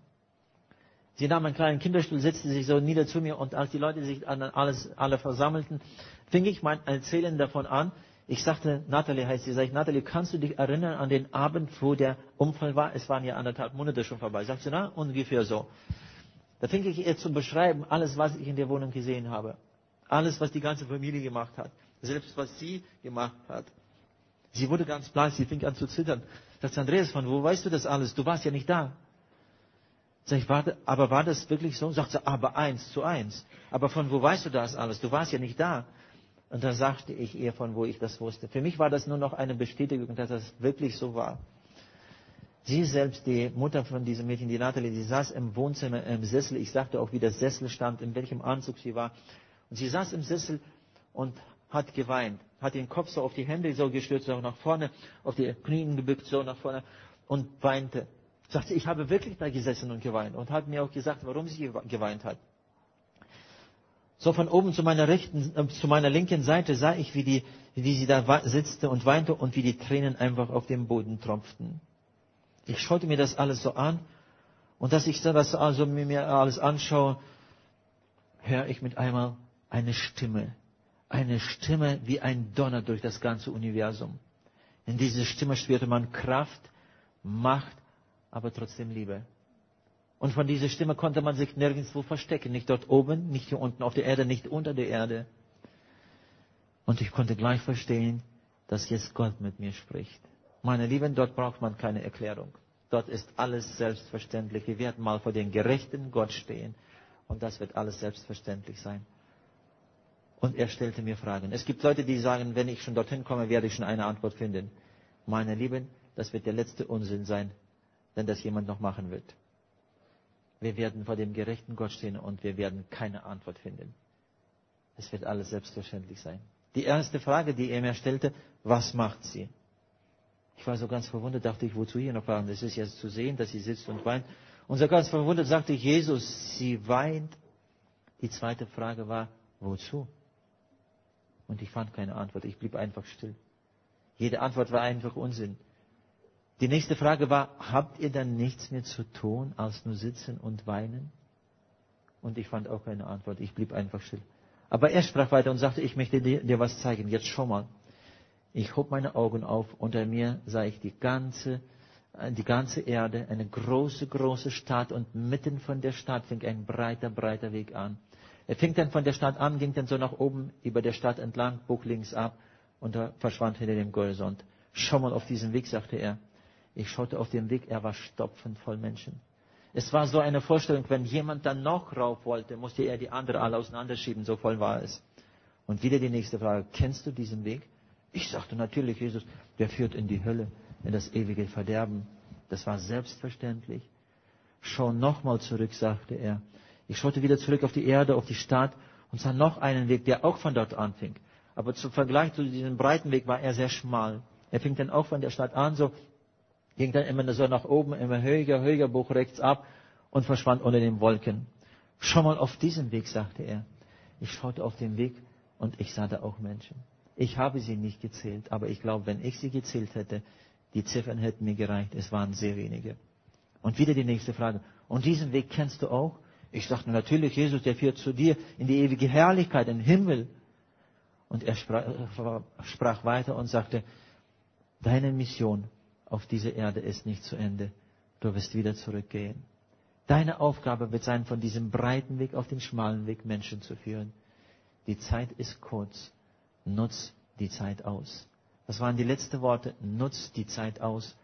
Sie nahm einen kleinen Kinderstuhl, setzte sich so nieder zu mir und als die Leute sich alles, alle versammelten, fing ich mein Erzählen davon an, ich sagte, Natalie heißt sie, sag ich, Natalie, kannst du dich erinnern an den Abend, wo der Unfall war? Es waren ja anderthalb Monate schon vorbei. Sagt sie, na, ungefähr so. Da fing ich ihr zu beschreiben, alles, was ich in der Wohnung gesehen habe. Alles, was die ganze Familie gemacht hat. Selbst was sie gemacht hat. Sie wurde ganz blass, sie fing an zu zittern. Sagt Andreas, von wo weißt du das alles? Du warst ja nicht da. Sag ich, warte, aber war das wirklich so? Sagt sie, aber eins zu eins. Aber von wo weißt du das alles? Du warst ja nicht da. Und da sagte ich ihr, von wo ich das wusste. Für mich war das nur noch eine Bestätigung, dass das wirklich so war. Sie selbst, die Mutter von diesem Mädchen, die Natalie, die saß im Wohnzimmer im Sessel. Ich sagte auch, wie der Sessel stand, in welchem Anzug sie war. Und sie saß im Sessel und hat geweint. Hat den Kopf so auf die Hände so gestürzt, so nach vorne, auf die Knien gebückt, so nach vorne und weinte. Sagte, ich habe wirklich da gesessen und geweint und hat mir auch gesagt, warum sie geweint hat. So von oben zu meiner rechten, äh, zu meiner linken Seite sah ich, wie die, wie sie da sitzte und weinte und wie die Tränen einfach auf dem Boden tropften. Ich schaute mir das alles so an und dass ich das also mir alles anschaue, höre ich mit einmal eine Stimme. Eine Stimme wie ein Donner durch das ganze Universum. In diese Stimme spürte man Kraft, Macht, aber trotzdem Liebe. Und von dieser Stimme konnte man sich nirgendwo verstecken. Nicht dort oben, nicht hier unten auf der Erde, nicht unter der Erde. Und ich konnte gleich verstehen, dass jetzt Gott mit mir spricht. Meine Lieben, dort braucht man keine Erklärung. Dort ist alles selbstverständlich. Wir werden mal vor den gerechten Gott stehen. Und das wird alles selbstverständlich sein. Und er stellte mir Fragen. Es gibt Leute, die sagen, wenn ich schon dorthin komme, werde ich schon eine Antwort finden. Meine Lieben, das wird der letzte Unsinn sein, wenn das jemand noch machen wird. Wir werden vor dem gerechten Gott stehen und wir werden keine Antwort finden. Es wird alles selbstverständlich sein. Die erste Frage, die er mir stellte, was macht sie? Ich war so ganz verwundert, dachte ich, wozu hier noch fragen? Es ist jetzt zu sehen, dass sie sitzt und weint. Und so ganz verwundert sagte ich, Jesus, sie weint. Die zweite Frage war, wozu? Und ich fand keine Antwort. Ich blieb einfach still. Jede Antwort war einfach Unsinn. Die nächste Frage war, habt ihr dann nichts mehr zu tun, als nur sitzen und weinen? Und ich fand auch keine Antwort. Ich blieb einfach still. Aber er sprach weiter und sagte, ich möchte dir, dir was zeigen. Jetzt schau mal. Ich hob meine Augen auf. Unter mir sah ich die ganze, äh, die ganze Erde, eine große, große Stadt und mitten von der Stadt fing ein breiter, breiter Weg an. Er fing dann von der Stadt an, ging dann so nach oben über der Stadt entlang, bog links ab und er verschwand hinter dem Horizont. Schau mal auf diesen Weg, sagte er. Ich schaute auf den Weg, er war stopfend voll Menschen. Es war so eine Vorstellung, wenn jemand dann noch rauf wollte, musste er die andere alle auseinanderschieben, so voll war es. Und wieder die nächste Frage, kennst du diesen Weg? Ich sagte natürlich, Jesus, der führt in die Hölle, in das ewige Verderben. Das war selbstverständlich. Schau nochmal zurück, sagte er. Ich schaute wieder zurück auf die Erde, auf die Stadt und sah noch einen Weg, der auch von dort anfing. Aber zum Vergleich zu diesem breiten Weg war er sehr schmal. Er fing dann auch von der Stadt an, so ging dann immer so nach oben, immer höher, höher, Buch rechts ab und verschwand unter den Wolken. Schau mal auf diesen Weg, sagte er. Ich schaute auf den Weg und ich sah da auch Menschen. Ich habe sie nicht gezählt, aber ich glaube, wenn ich sie gezählt hätte, die Ziffern hätten mir gereicht. Es waren sehr wenige. Und wieder die nächste Frage. Und diesen Weg kennst du auch? Ich dachte natürlich, Jesus, der führt zu dir in die ewige Herrlichkeit, in den Himmel. Und er sprach, sprach weiter und sagte, deine Mission auf dieser Erde ist nicht zu Ende. Du wirst wieder zurückgehen. Deine Aufgabe wird sein, von diesem breiten Weg auf den schmalen Weg Menschen zu führen. Die Zeit ist kurz. Nutz die Zeit aus. Das waren die letzten Worte. Nutz die Zeit aus.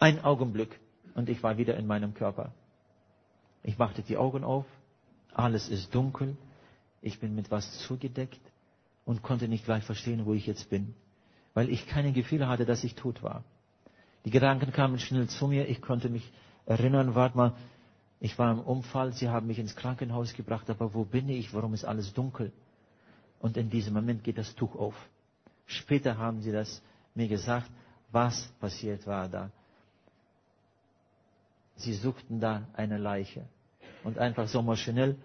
Ein Augenblick und ich war wieder in meinem Körper. Ich machte die Augen auf. Alles ist dunkel. Ich bin mit was zugedeckt und konnte nicht gleich verstehen, wo ich jetzt bin, weil ich keine Gefühle hatte, dass ich tot war. Die Gedanken kamen schnell zu mir. Ich konnte mich erinnern, warte mal, ich war im Unfall, sie haben mich ins Krankenhaus gebracht, aber wo bin ich? Warum ist alles dunkel? Und in diesem Moment geht das Tuch auf. Später haben sie das mir gesagt, was passiert war da. Sie suchten da eine Leiche. Und einfach so maschinell.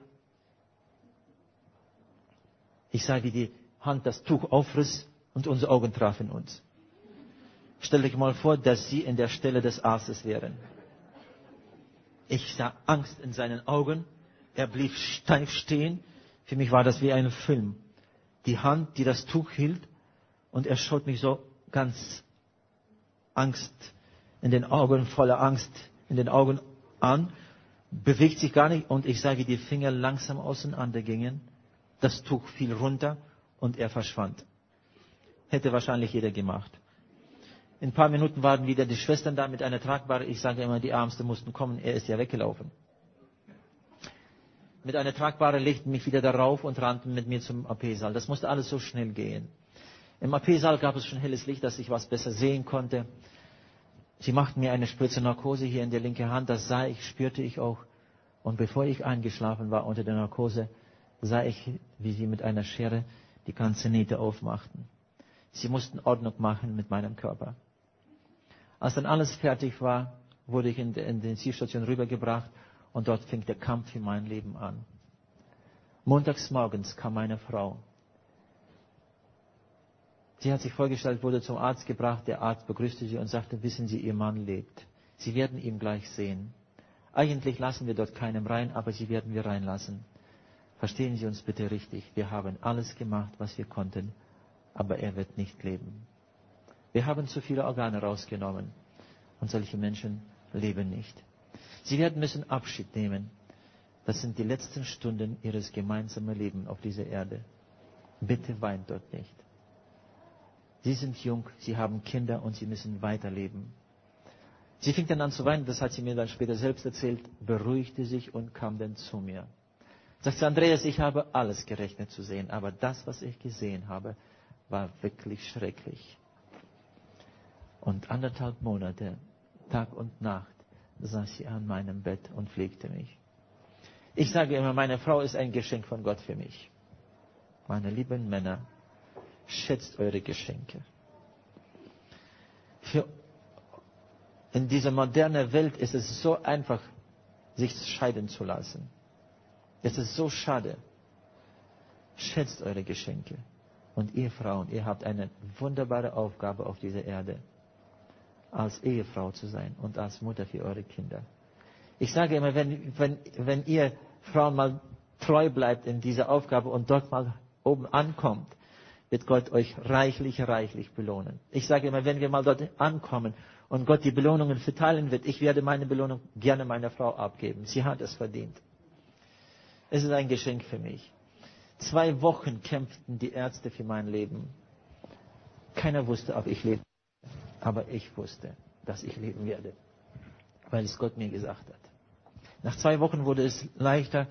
Ich sah, wie die Hand das Tuch aufriss und unsere Augen trafen uns. Stell dich mal vor, dass Sie in der Stelle des Arztes wären. Ich sah Angst in seinen Augen. Er blieb steif stehen. Für mich war das wie ein Film. Die Hand, die das Tuch hielt, und er schaut mich so ganz Angst in den Augen, voller Angst in den Augen an, bewegt sich gar nicht, und ich sah, wie die Finger langsam auseinandergingen. Das Tuch fiel runter und er verschwand. Hätte wahrscheinlich jeder gemacht. In ein paar Minuten waren wieder die Schwestern da mit einer Tragbare. Ich sage immer, die Ärmste mussten kommen. Er ist ja weggelaufen. Mit einer Tragbare legten mich wieder darauf und rannten mit mir zum AP-Saal. Das musste alles so schnell gehen. Im AP-Saal gab es schon helles Licht, dass ich was besser sehen konnte. Sie machten mir eine Spritze Narkose hier in der linke Hand. Das sah ich, spürte ich auch. Und bevor ich eingeschlafen war unter der Narkose, sah ich, wie sie mit einer Schere die ganze Nähte aufmachten. Sie mussten Ordnung machen mit meinem Körper. Als dann alles fertig war, wurde ich in die Intensivstation rübergebracht und dort fing der Kampf in mein Leben an. Montags morgens kam meine Frau. Sie hat sich vorgestellt, wurde zum Arzt gebracht. Der Arzt begrüßte sie und sagte, wissen Sie, Ihr Mann lebt. Sie werden ihn gleich sehen. Eigentlich lassen wir dort keinem rein, aber Sie werden wir reinlassen. Verstehen Sie uns bitte richtig. Wir haben alles gemacht, was wir konnten, aber er wird nicht leben. Wir haben zu viele Organe rausgenommen und solche Menschen leben nicht. Sie werden müssen Abschied nehmen. Das sind die letzten Stunden ihres gemeinsamen Lebens auf dieser Erde. Bitte weint dort nicht. Sie sind jung, sie haben Kinder und sie müssen weiterleben. Sie fing dann an zu weinen, das hat sie mir dann später selbst erzählt, beruhigte sich und kam dann zu mir. Sagt sie, Andreas, ich habe alles gerechnet zu sehen, aber das, was ich gesehen habe, war wirklich schrecklich. Und anderthalb Monate, Tag und Nacht, saß sie an meinem Bett und pflegte mich. Ich sage immer, meine Frau ist ein Geschenk von Gott für mich. Meine lieben Männer, schätzt eure Geschenke. Für in dieser modernen Welt ist es so einfach, sich scheiden zu lassen. Es ist so schade. Schätzt eure Geschenke. Und ihr Frauen, ihr habt eine wunderbare Aufgabe auf dieser Erde, als Ehefrau zu sein und als Mutter für eure Kinder. Ich sage immer, wenn, wenn, wenn ihr Frauen mal treu bleibt in dieser Aufgabe und dort mal oben ankommt, wird Gott euch reichlich, reichlich belohnen. Ich sage immer, wenn wir mal dort ankommen und Gott die Belohnungen verteilen wird, ich werde meine Belohnung gerne meiner Frau abgeben. Sie hat es verdient. Es ist ein Geschenk für mich. Zwei Wochen kämpften die Ärzte für mein Leben. Keiner wusste, ob ich lebe. Aber ich wusste, dass ich leben werde, weil es Gott mir gesagt hat. Nach zwei Wochen wurde es leichter,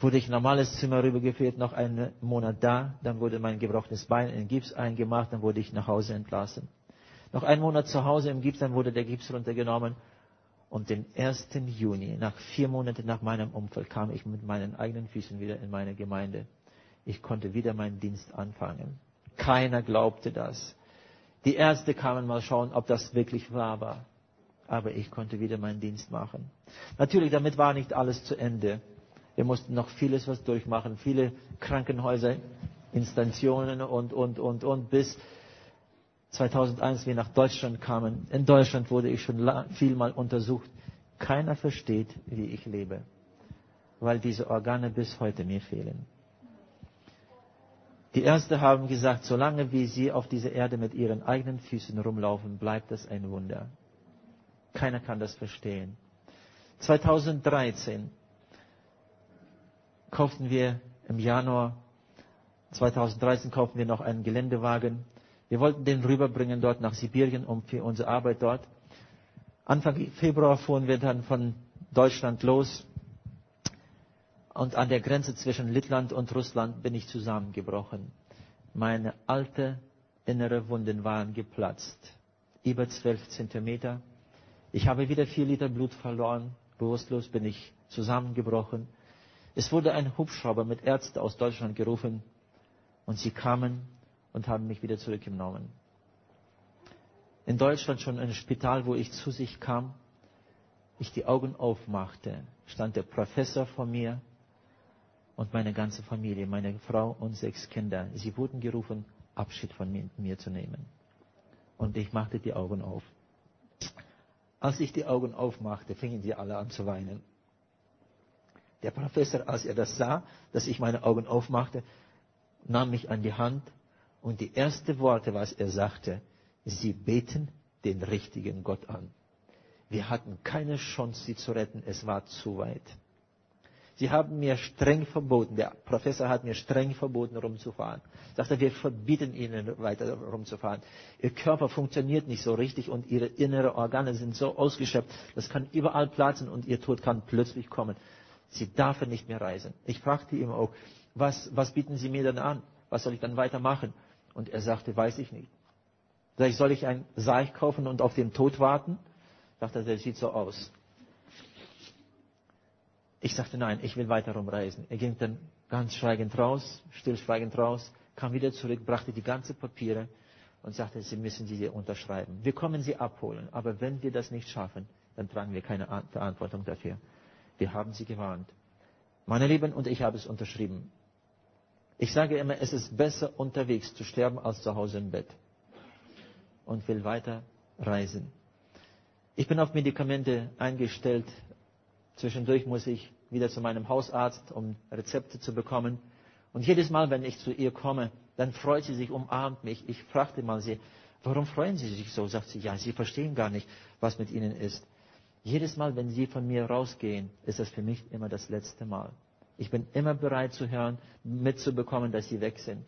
wurde ich normales Zimmer rübergeführt, noch einen Monat da, dann wurde mein gebrochenes Bein in Gips eingemacht, dann wurde ich nach Hause entlassen. Noch einen Monat zu Hause im Gips, dann wurde der Gips runtergenommen. Und den 1. Juni, nach vier Monaten nach meinem Unfall, kam ich mit meinen eigenen Füßen wieder in meine Gemeinde. Ich konnte wieder meinen Dienst anfangen. Keiner glaubte das. Die Ärzte kamen mal schauen, ob das wirklich wahr war. Aber ich konnte wieder meinen Dienst machen. Natürlich, damit war nicht alles zu Ende. Wir mussten noch vieles was durchmachen, viele Krankenhäuser, Instantionen und, und, und, und, bis 2001 wir nach Deutschland kamen. In Deutschland wurde ich schon vielmal untersucht. Keiner versteht, wie ich lebe, weil diese Organe bis heute mir fehlen. Die Ärzte haben gesagt, solange wie sie auf dieser Erde mit ihren eigenen Füßen rumlaufen, bleibt das ein Wunder. Keiner kann das verstehen. 2013 kauften wir im Januar 2013 kauften wir noch einen Geländewagen wir wollten den rüberbringen dort nach Sibirien, um für unsere Arbeit dort. Anfang Februar fuhren wir dann von Deutschland los. Und an der Grenze zwischen Lettland und Russland bin ich zusammengebrochen. Meine alte innere Wunden waren geplatzt. Über zwölf Zentimeter. Ich habe wieder vier Liter Blut verloren. Bewusstlos bin ich zusammengebrochen. Es wurde ein Hubschrauber mit Ärzten aus Deutschland gerufen und sie kamen und haben mich wieder zurückgenommen. In Deutschland schon ein Spital, wo ich zu sich kam, ich die Augen aufmachte, stand der Professor vor mir und meine ganze Familie, meine Frau und sechs Kinder. Sie wurden gerufen, Abschied von mir, mir zu nehmen. Und ich machte die Augen auf. Als ich die Augen aufmachte, fingen sie alle an zu weinen. Der Professor, als er das sah, dass ich meine Augen aufmachte, nahm mich an die Hand und die ersten Worte, was er sagte, sie beten den richtigen Gott an. Wir hatten keine Chance, sie zu retten. Es war zu weit. Sie haben mir streng verboten, der Professor hat mir streng verboten, rumzufahren. Sagte, wir verbieten Ihnen weiter rumzufahren. Ihr Körper funktioniert nicht so richtig und Ihre inneren Organe sind so ausgeschöpft, das kann überall platzen und Ihr Tod kann plötzlich kommen. Sie dürfen nicht mehr reisen. Ich fragte ihn auch, was, was bieten Sie mir denn an? Was soll ich dann weitermachen? Und er sagte, weiß ich nicht. Sag ich, soll ich ein Sarg kaufen und auf den Tod warten? Sagte er, das sieht so aus. Ich sagte, nein, ich will weiter rumreisen. Er ging dann ganz schweigend raus, stillschweigend raus, kam wieder zurück, brachte die ganzen Papiere und sagte, Sie müssen sie unterschreiben. Wir kommen sie abholen, aber wenn wir das nicht schaffen, dann tragen wir keine Verantwortung dafür. Wir haben sie gewarnt. Meine Lieben, und ich habe es unterschrieben. Ich sage immer, es ist besser unterwegs zu sterben als zu Hause im Bett. Und will weiter reisen. Ich bin auf Medikamente eingestellt. Zwischendurch muss ich wieder zu meinem Hausarzt, um Rezepte zu bekommen. Und jedes Mal, wenn ich zu ihr komme, dann freut sie sich, umarmt mich. Ich fragte mal sie, warum freuen Sie sich so? Sagt sie, ja, Sie verstehen gar nicht, was mit Ihnen ist. Jedes Mal, wenn Sie von mir rausgehen, ist das für mich immer das letzte Mal. Ich bin immer bereit zu hören, mitzubekommen, dass Sie weg sind.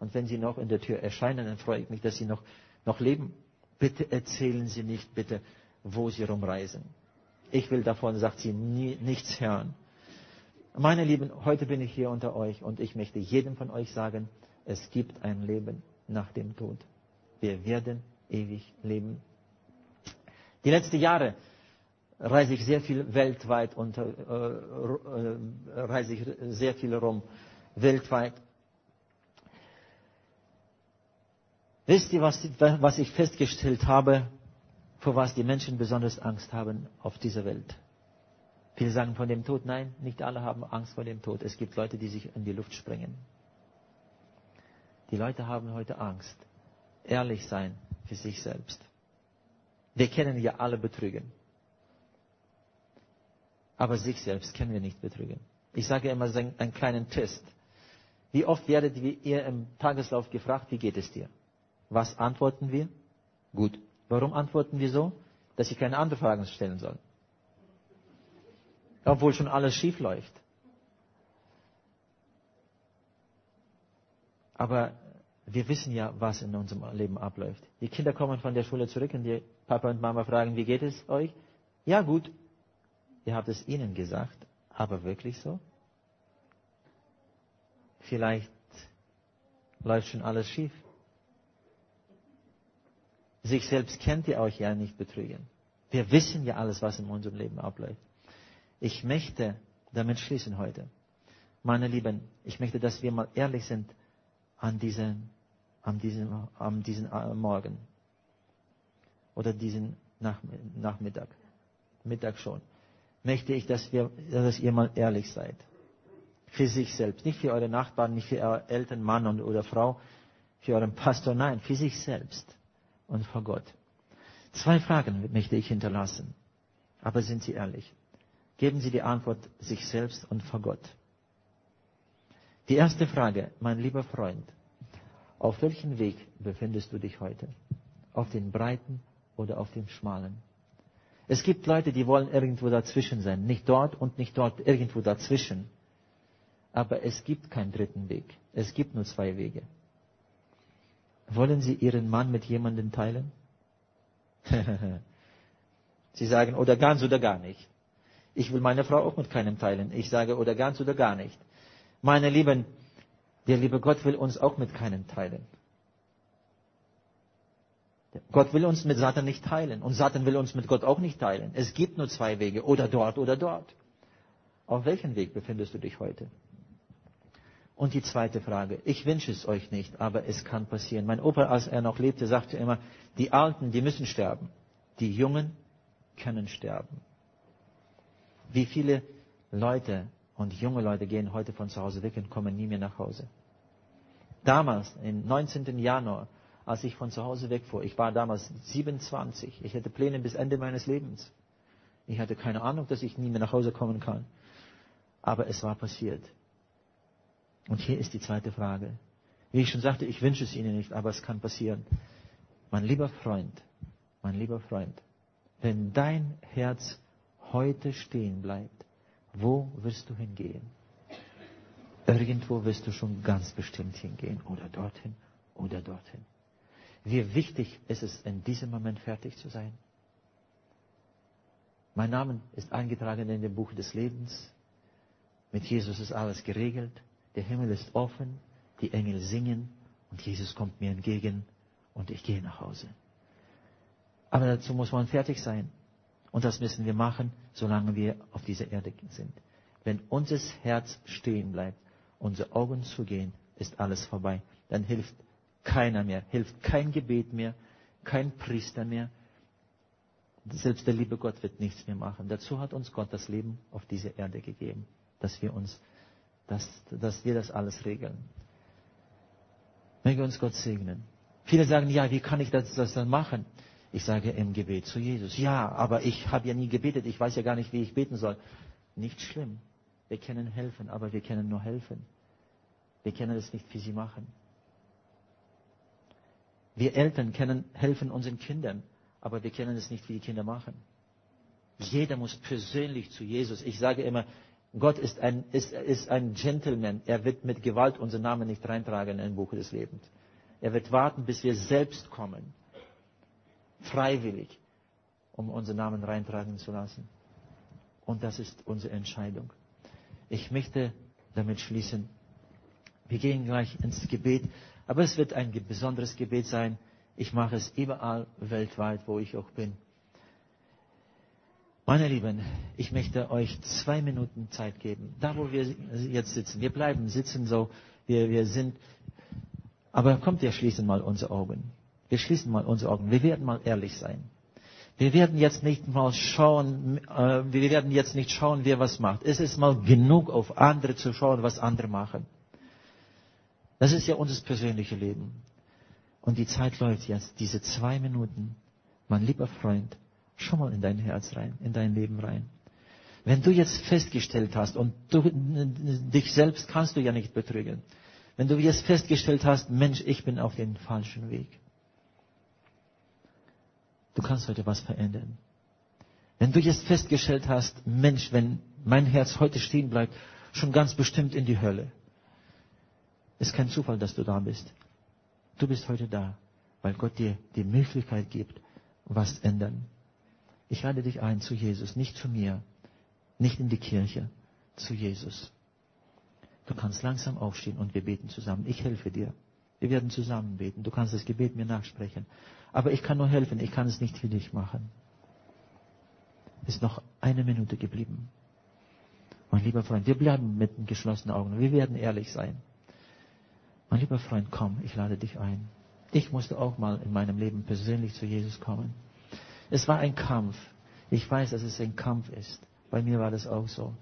Und wenn Sie noch in der Tür erscheinen, dann freue ich mich, dass Sie noch, noch leben. Bitte erzählen Sie nicht, bitte, wo Sie rumreisen. Ich will davon, sagt sie, nie, nichts hören. Meine Lieben, heute bin ich hier unter euch und ich möchte jedem von euch sagen, es gibt ein Leben nach dem Tod. Wir werden ewig leben. Die letzten Jahre reise ich sehr viel weltweit und äh, äh, reise ich sehr viel rum weltweit. Wisst ihr, was, was ich festgestellt habe? vor was die Menschen besonders Angst haben auf dieser Welt. Viele sagen von dem Tod, nein, nicht alle haben Angst vor dem Tod. Es gibt Leute, die sich in die Luft springen. Die Leute haben heute Angst, ehrlich sein für sich selbst. Wir kennen ja alle betrügen. Aber sich selbst können wir nicht betrügen. Ich sage immer so einen kleinen Test. Wie oft werdet ihr im Tageslauf gefragt, wie geht es dir? Was antworten wir? Gut. Warum antworten wir so? Dass ich keine anderen Fragen stellen soll. Obwohl schon alles schief läuft. Aber wir wissen ja, was in unserem Leben abläuft. Die Kinder kommen von der Schule zurück und die Papa und Mama fragen, wie geht es euch? Ja, gut. Ihr habt es ihnen gesagt, aber wirklich so? Vielleicht läuft schon alles schief. Sich selbst kennt ihr euch ja nicht betrügen. Wir wissen ja alles, was in unserem Leben abläuft. Ich möchte damit schließen heute. Meine Lieben, ich möchte, dass wir mal ehrlich sind an diesen, an diesen, an diesen äh, Morgen. Oder diesen Nachmittag. Mittag schon. Möchte ich, dass wir, dass ihr mal ehrlich seid. Für sich selbst. Nicht für eure Nachbarn, nicht für eure Eltern, Mann oder Frau, für euren Pastor, nein, für sich selbst und vor Gott. Zwei Fragen möchte ich hinterlassen. Aber sind Sie ehrlich? Geben Sie die Antwort sich selbst und vor Gott. Die erste Frage, mein lieber Freund, auf welchem Weg befindest du dich heute? Auf den breiten oder auf dem schmalen? Es gibt Leute, die wollen irgendwo dazwischen sein. Nicht dort und nicht dort, irgendwo dazwischen. Aber es gibt keinen dritten Weg. Es gibt nur zwei Wege. Wollen Sie Ihren Mann mit jemandem teilen? Sie sagen, oder ganz oder gar nicht. Ich will meine Frau auch mit keinem teilen. Ich sage, oder ganz oder gar nicht. Meine Lieben, der liebe Gott will uns auch mit keinem teilen. Gott will uns mit Satan nicht teilen. Und Satan will uns mit Gott auch nicht teilen. Es gibt nur zwei Wege. Oder dort oder dort. Auf welchem Weg befindest du dich heute? Und die zweite Frage, ich wünsche es euch nicht, aber es kann passieren. Mein Opa, als er noch lebte, sagte immer, die Alten, die müssen sterben. Die Jungen können sterben. Wie viele Leute und junge Leute gehen heute von zu Hause weg und kommen nie mehr nach Hause. Damals, im 19. Januar, als ich von zu Hause wegfuhr, ich war damals 27, ich hatte Pläne bis Ende meines Lebens. Ich hatte keine Ahnung, dass ich nie mehr nach Hause kommen kann. Aber es war passiert. Und hier ist die zweite Frage. Wie ich schon sagte, ich wünsche es Ihnen nicht, aber es kann passieren. Mein lieber Freund, mein lieber Freund, wenn dein Herz heute stehen bleibt, wo wirst du hingehen? Irgendwo wirst du schon ganz bestimmt hingehen oder dorthin oder dorthin. Wie wichtig ist es, in diesem Moment fertig zu sein? Mein Name ist eingetragen in dem Buch des Lebens. Mit Jesus ist alles geregelt. Der Himmel ist offen, die Engel singen und Jesus kommt mir entgegen und ich gehe nach Hause. Aber dazu muss man fertig sein. Und das müssen wir machen, solange wir auf dieser Erde sind. Wenn unser Herz stehen bleibt, unsere Augen zugehen, ist alles vorbei. dann hilft keiner mehr, hilft kein Gebet mehr, kein Priester mehr. Selbst der liebe Gott wird nichts mehr machen. Dazu hat uns Gott das Leben auf dieser Erde gegeben, dass wir uns, dass, dass wir das alles regeln. Möge uns Gott segnen. Viele sagen, ja, wie kann ich das, das dann machen? Ich sage im Gebet zu Jesus. Ja, aber ich habe ja nie gebetet. Ich weiß ja gar nicht, wie ich beten soll. Nicht schlimm. Wir können helfen, aber wir können nur helfen. Wir können es nicht für sie machen. Wir Eltern können helfen unseren Kindern, aber wir können es nicht für die Kinder machen. Jeder muss persönlich zu Jesus. Ich sage immer, Gott ist ein, ist, ist ein Gentleman. Er wird mit Gewalt unseren Namen nicht reintragen in ein Buch des Lebens. Er wird warten, bis wir selbst kommen. Freiwillig, um unseren Namen reintragen zu lassen. Und das ist unsere Entscheidung. Ich möchte damit schließen. Wir gehen gleich ins Gebet, aber es wird ein besonderes Gebet sein. Ich mache es überall weltweit, wo ich auch bin. Meine Lieben, ich möchte euch zwei Minuten Zeit geben. Da, wo wir jetzt sitzen. Wir bleiben sitzen so, wir, wir sind. Aber kommt, wir schließen mal unsere Augen. Wir schließen mal unsere Augen. Wir werden mal ehrlich sein. Wir werden jetzt nicht mal schauen, äh, wir werden jetzt nicht schauen, wer was macht. Es ist mal genug, auf andere zu schauen, was andere machen. Das ist ja unser persönliches Leben. Und die Zeit läuft jetzt, diese zwei Minuten. Mein lieber Freund, schau mal in dein Herz rein, in dein Leben rein. Wenn du jetzt festgestellt hast, und du, dich selbst kannst du ja nicht betrügen, wenn du jetzt festgestellt hast, Mensch, ich bin auf dem falschen Weg. Du kannst heute was verändern. Wenn du jetzt festgestellt hast, Mensch, wenn mein Herz heute stehen bleibt, schon ganz bestimmt in die Hölle. Ist kein Zufall, dass du da bist. Du bist heute da, weil Gott dir die Möglichkeit gibt, was ändern. Ich lade dich ein zu Jesus, nicht zu mir, nicht in die Kirche, zu Jesus. Du kannst langsam aufstehen und wir beten zusammen. Ich helfe dir. Wir werden zusammen beten. Du kannst das Gebet mir nachsprechen. Aber ich kann nur helfen. Ich kann es nicht für dich machen. Ist noch eine Minute geblieben. Mein lieber Freund, wir bleiben mit geschlossenen Augen. Wir werden ehrlich sein. Mein lieber Freund, komm, ich lade dich ein. Ich musste auch mal in meinem Leben persönlich zu Jesus kommen. Es war ein Kampf. Ich weiß, dass es ein Kampf ist. Bei mir war das auch so.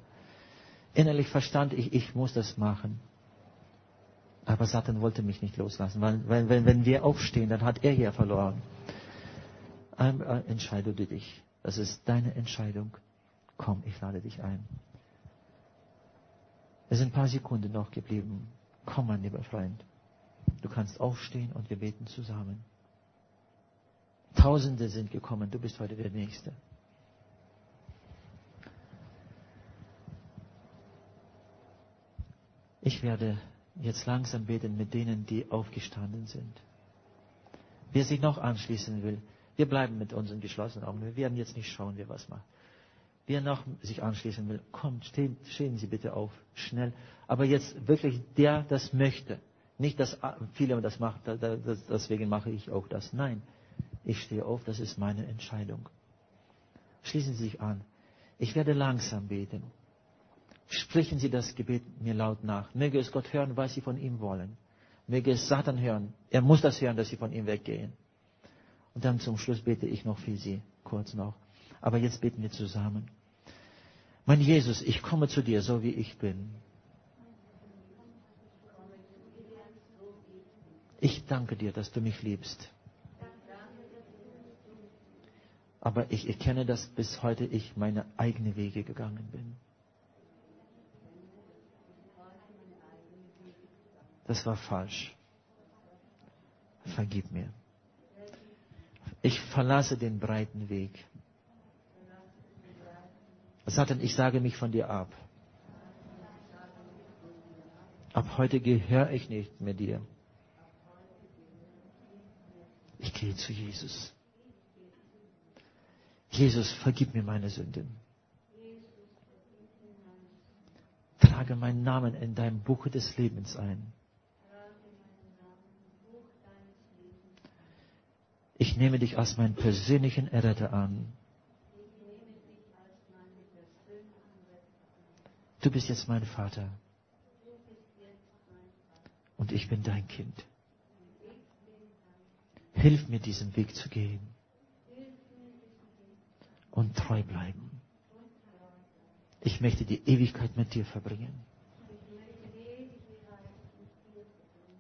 Innerlich verstand ich, ich muss das machen. Aber Satan wollte mich nicht loslassen, weil, weil wenn, wenn wir aufstehen, dann hat er ja verloren. Einmal entscheide du dich. Das ist deine Entscheidung. Komm, ich lade dich ein. Es sind ein paar Sekunden noch geblieben. Komm, mein lieber Freund. Du kannst aufstehen und wir beten zusammen. Tausende sind gekommen, du bist heute der Nächste. Ich werde jetzt langsam beten mit denen, die aufgestanden sind. Wer sich noch anschließen will, wir bleiben mit unseren geschlossenen Augen. Wir werden jetzt nicht schauen, wer was macht. Wer noch sich anschließen will, kommt, stehen, stehen Sie bitte auf, schnell. Aber jetzt wirklich der, das möchte. Nicht, dass viele das machen, deswegen mache ich auch das. Nein, ich stehe auf, das ist meine Entscheidung. Schließen Sie sich an. Ich werde langsam beten. Sprechen Sie das Gebet mir laut nach. Möge es Gott hören, was Sie von ihm wollen. Möge es Satan hören. Er muss das hören, dass Sie von ihm weggehen. Und dann zum Schluss bete ich noch für Sie, kurz noch. Aber jetzt beten wir zusammen. Mein Jesus, ich komme zu dir, so wie ich bin. Ich danke dir, dass du mich liebst. Aber ich erkenne, dass bis heute ich meine eigenen Wege gegangen bin. Das war falsch. Vergib mir. Ich verlasse den breiten Weg. Satan, ich sage mich von dir ab. Ab heute gehöre ich nicht mehr dir. Ich gehe zu Jesus. Jesus, vergib mir meine Sünden. Trage meinen Namen in dein Buch des Lebens ein. Ich nehme dich als meinen persönlichen Erretter an. Du bist jetzt mein Vater. Und ich bin dein Kind. Hilf mir, diesen Weg zu gehen. Und treu bleiben. Ich möchte die Ewigkeit mit dir verbringen.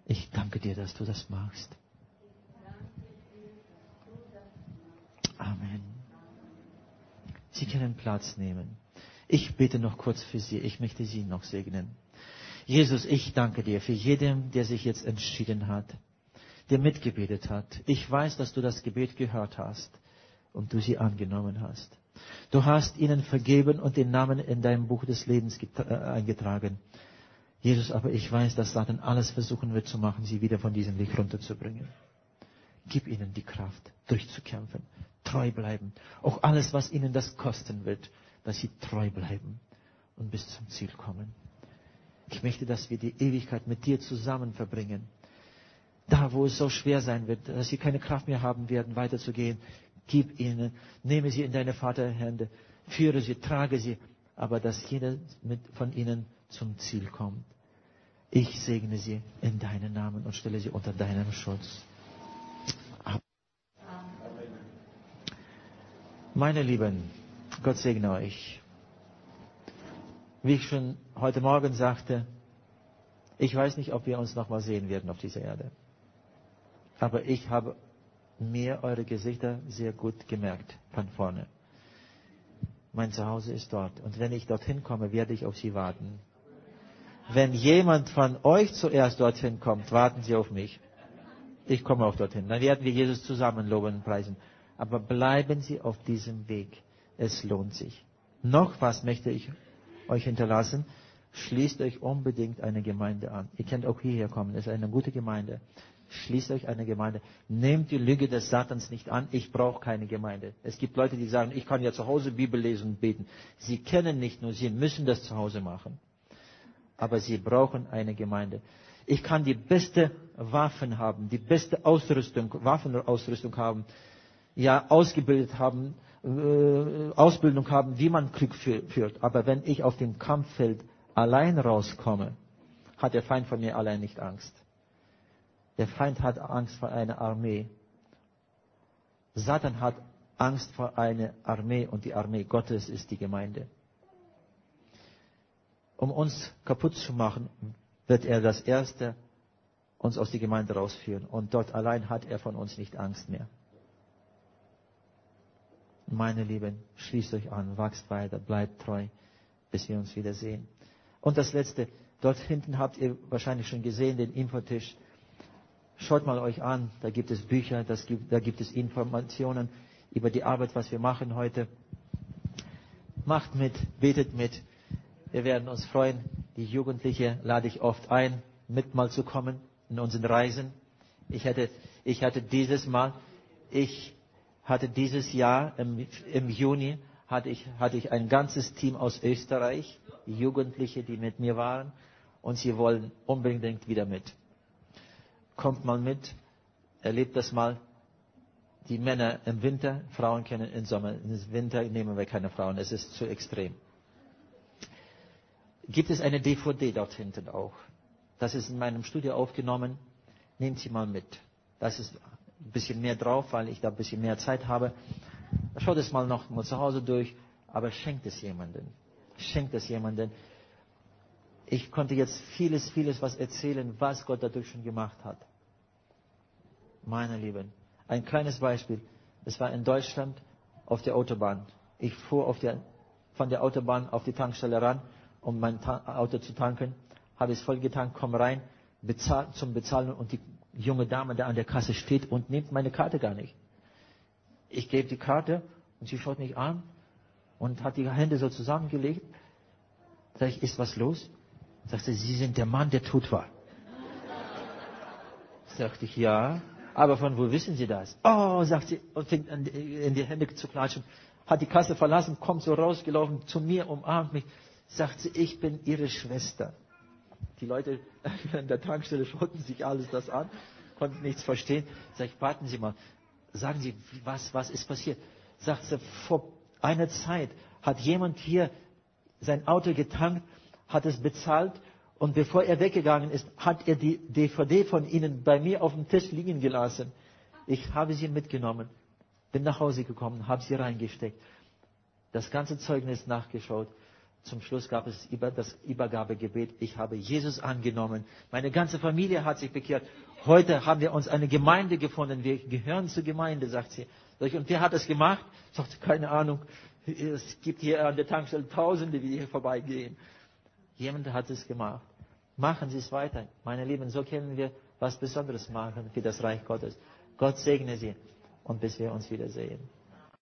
Ich danke dir, dass du das machst. Amen. Sie können Platz nehmen. Ich bete noch kurz für Sie. Ich möchte Sie noch segnen. Jesus, ich danke dir für jeden, der sich jetzt entschieden hat, der mitgebetet hat. Ich weiß, dass du das Gebet gehört hast und du sie angenommen hast. Du hast ihnen vergeben und den Namen in deinem Buch des Lebens äh, eingetragen. Jesus, aber ich weiß, dass Satan alles versuchen wird zu machen, sie wieder von diesem Weg runterzubringen. Gib ihnen die Kraft, durchzukämpfen, treu bleiben. Auch alles, was ihnen das kosten wird, dass sie treu bleiben und bis zum Ziel kommen. Ich möchte, dass wir die Ewigkeit mit dir zusammen verbringen. Da, wo es so schwer sein wird, dass sie keine Kraft mehr haben werden, weiterzugehen, gib ihnen, nehme sie in deine Vaterhände, führe sie, trage sie, aber dass jeder mit, von ihnen zum Ziel kommt. Ich segne sie in deinen Namen und stelle sie unter deinem Schutz. Meine Lieben, Gott segne euch. Wie ich schon heute Morgen sagte, ich weiß nicht, ob wir uns nochmal sehen werden auf dieser Erde. Aber ich habe mir eure Gesichter sehr gut gemerkt von vorne. Mein Zuhause ist dort. Und wenn ich dorthin komme, werde ich auf sie warten. Wenn jemand von euch zuerst dorthin kommt, warten Sie auf mich. Ich komme auch dorthin. Dann werden wir Jesus zusammen loben und preisen. Aber bleiben Sie auf diesem Weg. Es lohnt sich. Noch was möchte ich euch hinterlassen. Schließt euch unbedingt eine Gemeinde an. Ihr könnt auch hierher kommen. Es ist eine gute Gemeinde. Schließt euch eine Gemeinde. Nehmt die Lüge des Satans nicht an. Ich brauche keine Gemeinde. Es gibt Leute, die sagen, ich kann ja zu Hause Bibel lesen und beten. Sie kennen nicht nur, sie müssen das zu Hause machen. Aber sie brauchen eine Gemeinde. Ich kann die beste Waffen haben, die beste Ausrüstung, Waffenausrüstung haben ja ausgebildet haben, äh, Ausbildung haben, wie man Krieg führt. Aber wenn ich auf dem Kampffeld allein rauskomme, hat der Feind von mir allein nicht Angst. Der Feind hat Angst vor einer Armee. Satan hat Angst vor einer Armee und die Armee Gottes ist die Gemeinde. Um uns kaputt zu machen, wird er das Erste uns aus der Gemeinde rausführen. Und dort allein hat er von uns nicht Angst mehr. Meine Lieben, schließt euch an, wachst weiter, bleibt treu, bis wir uns wiedersehen. Und das Letzte, dort hinten habt ihr wahrscheinlich schon gesehen, den Infotisch. Schaut mal euch an, da gibt es Bücher, gibt, da gibt es Informationen über die Arbeit, was wir machen heute. Macht mit, betet mit. Wir werden uns freuen. Die Jugendliche lade ich oft ein, mit mal zu kommen in unseren Reisen. Ich hatte, ich hatte dieses Mal, ich hatte dieses Jahr im, im Juni hatte ich, hatte ich ein ganzes Team aus Österreich, Jugendliche, die mit mir waren, und sie wollen unbedingt wieder mit. Kommt mal mit, erlebt das mal. Die Männer im Winter, Frauen kennen im Sommer. Im Winter nehmen wir keine Frauen, es ist zu extrem. Gibt es eine DVD dort hinten auch? Das ist in meinem Studio aufgenommen. Nehmt sie mal mit. Das ist ein bisschen mehr drauf, weil ich da ein bisschen mehr Zeit habe. Schaut es mal noch mal zu Hause durch, aber schenkt es jemanden. Schenkt es jemanden. Ich konnte jetzt vieles, vieles was erzählen, was Gott dadurch schon gemacht hat. Meine Lieben, ein kleines Beispiel. Es war in Deutschland auf der Autobahn. Ich fuhr der, von der Autobahn auf die Tankstelle ran, um mein Auto zu tanken. Habe es voll getankt, komme rein, bezahl, zum Bezahlen und die junge Dame da an der Kasse steht und nimmt meine Karte gar nicht. Ich gebe die Karte und sie schaut mich an und hat die Hände so zusammengelegt. Sag ich, ist was los? Sagt sie, Sie sind der Mann, der tot war. Sagte ich, ja. Aber von wo wissen Sie das? Oh, sagt sie und fängt an, in die Hände zu klatschen. Hat die Kasse verlassen, kommt so rausgelaufen zu mir, umarmt mich. Sagt sie, ich bin Ihre Schwester. Die Leute an der Tankstelle schauten sich alles das an, konnten nichts verstehen. Sag ich, warten Sie mal, sagen Sie, was, was ist passiert? Sagt sie, vor einer Zeit hat jemand hier sein Auto getankt, hat es bezahlt und bevor er weggegangen ist, hat er die DVD von Ihnen bei mir auf dem Tisch liegen gelassen. Ich habe sie mitgenommen, bin nach Hause gekommen, habe sie reingesteckt, das ganze Zeugnis nachgeschaut. Zum Schluss gab es das Übergabegebet. Ich habe Jesus angenommen. Meine ganze Familie hat sich bekehrt. Heute haben wir uns eine Gemeinde gefunden. Wir gehören zur Gemeinde, sagt sie. Und wer hat das gemacht? Sagt, keine Ahnung. Es gibt hier an der Tankstelle Tausende, die hier vorbeigehen. Jemand hat es gemacht. Machen Sie es weiter. Meine Lieben, so können wir was Besonderes machen für das Reich Gottes. Gott segne Sie und bis wir uns wiedersehen.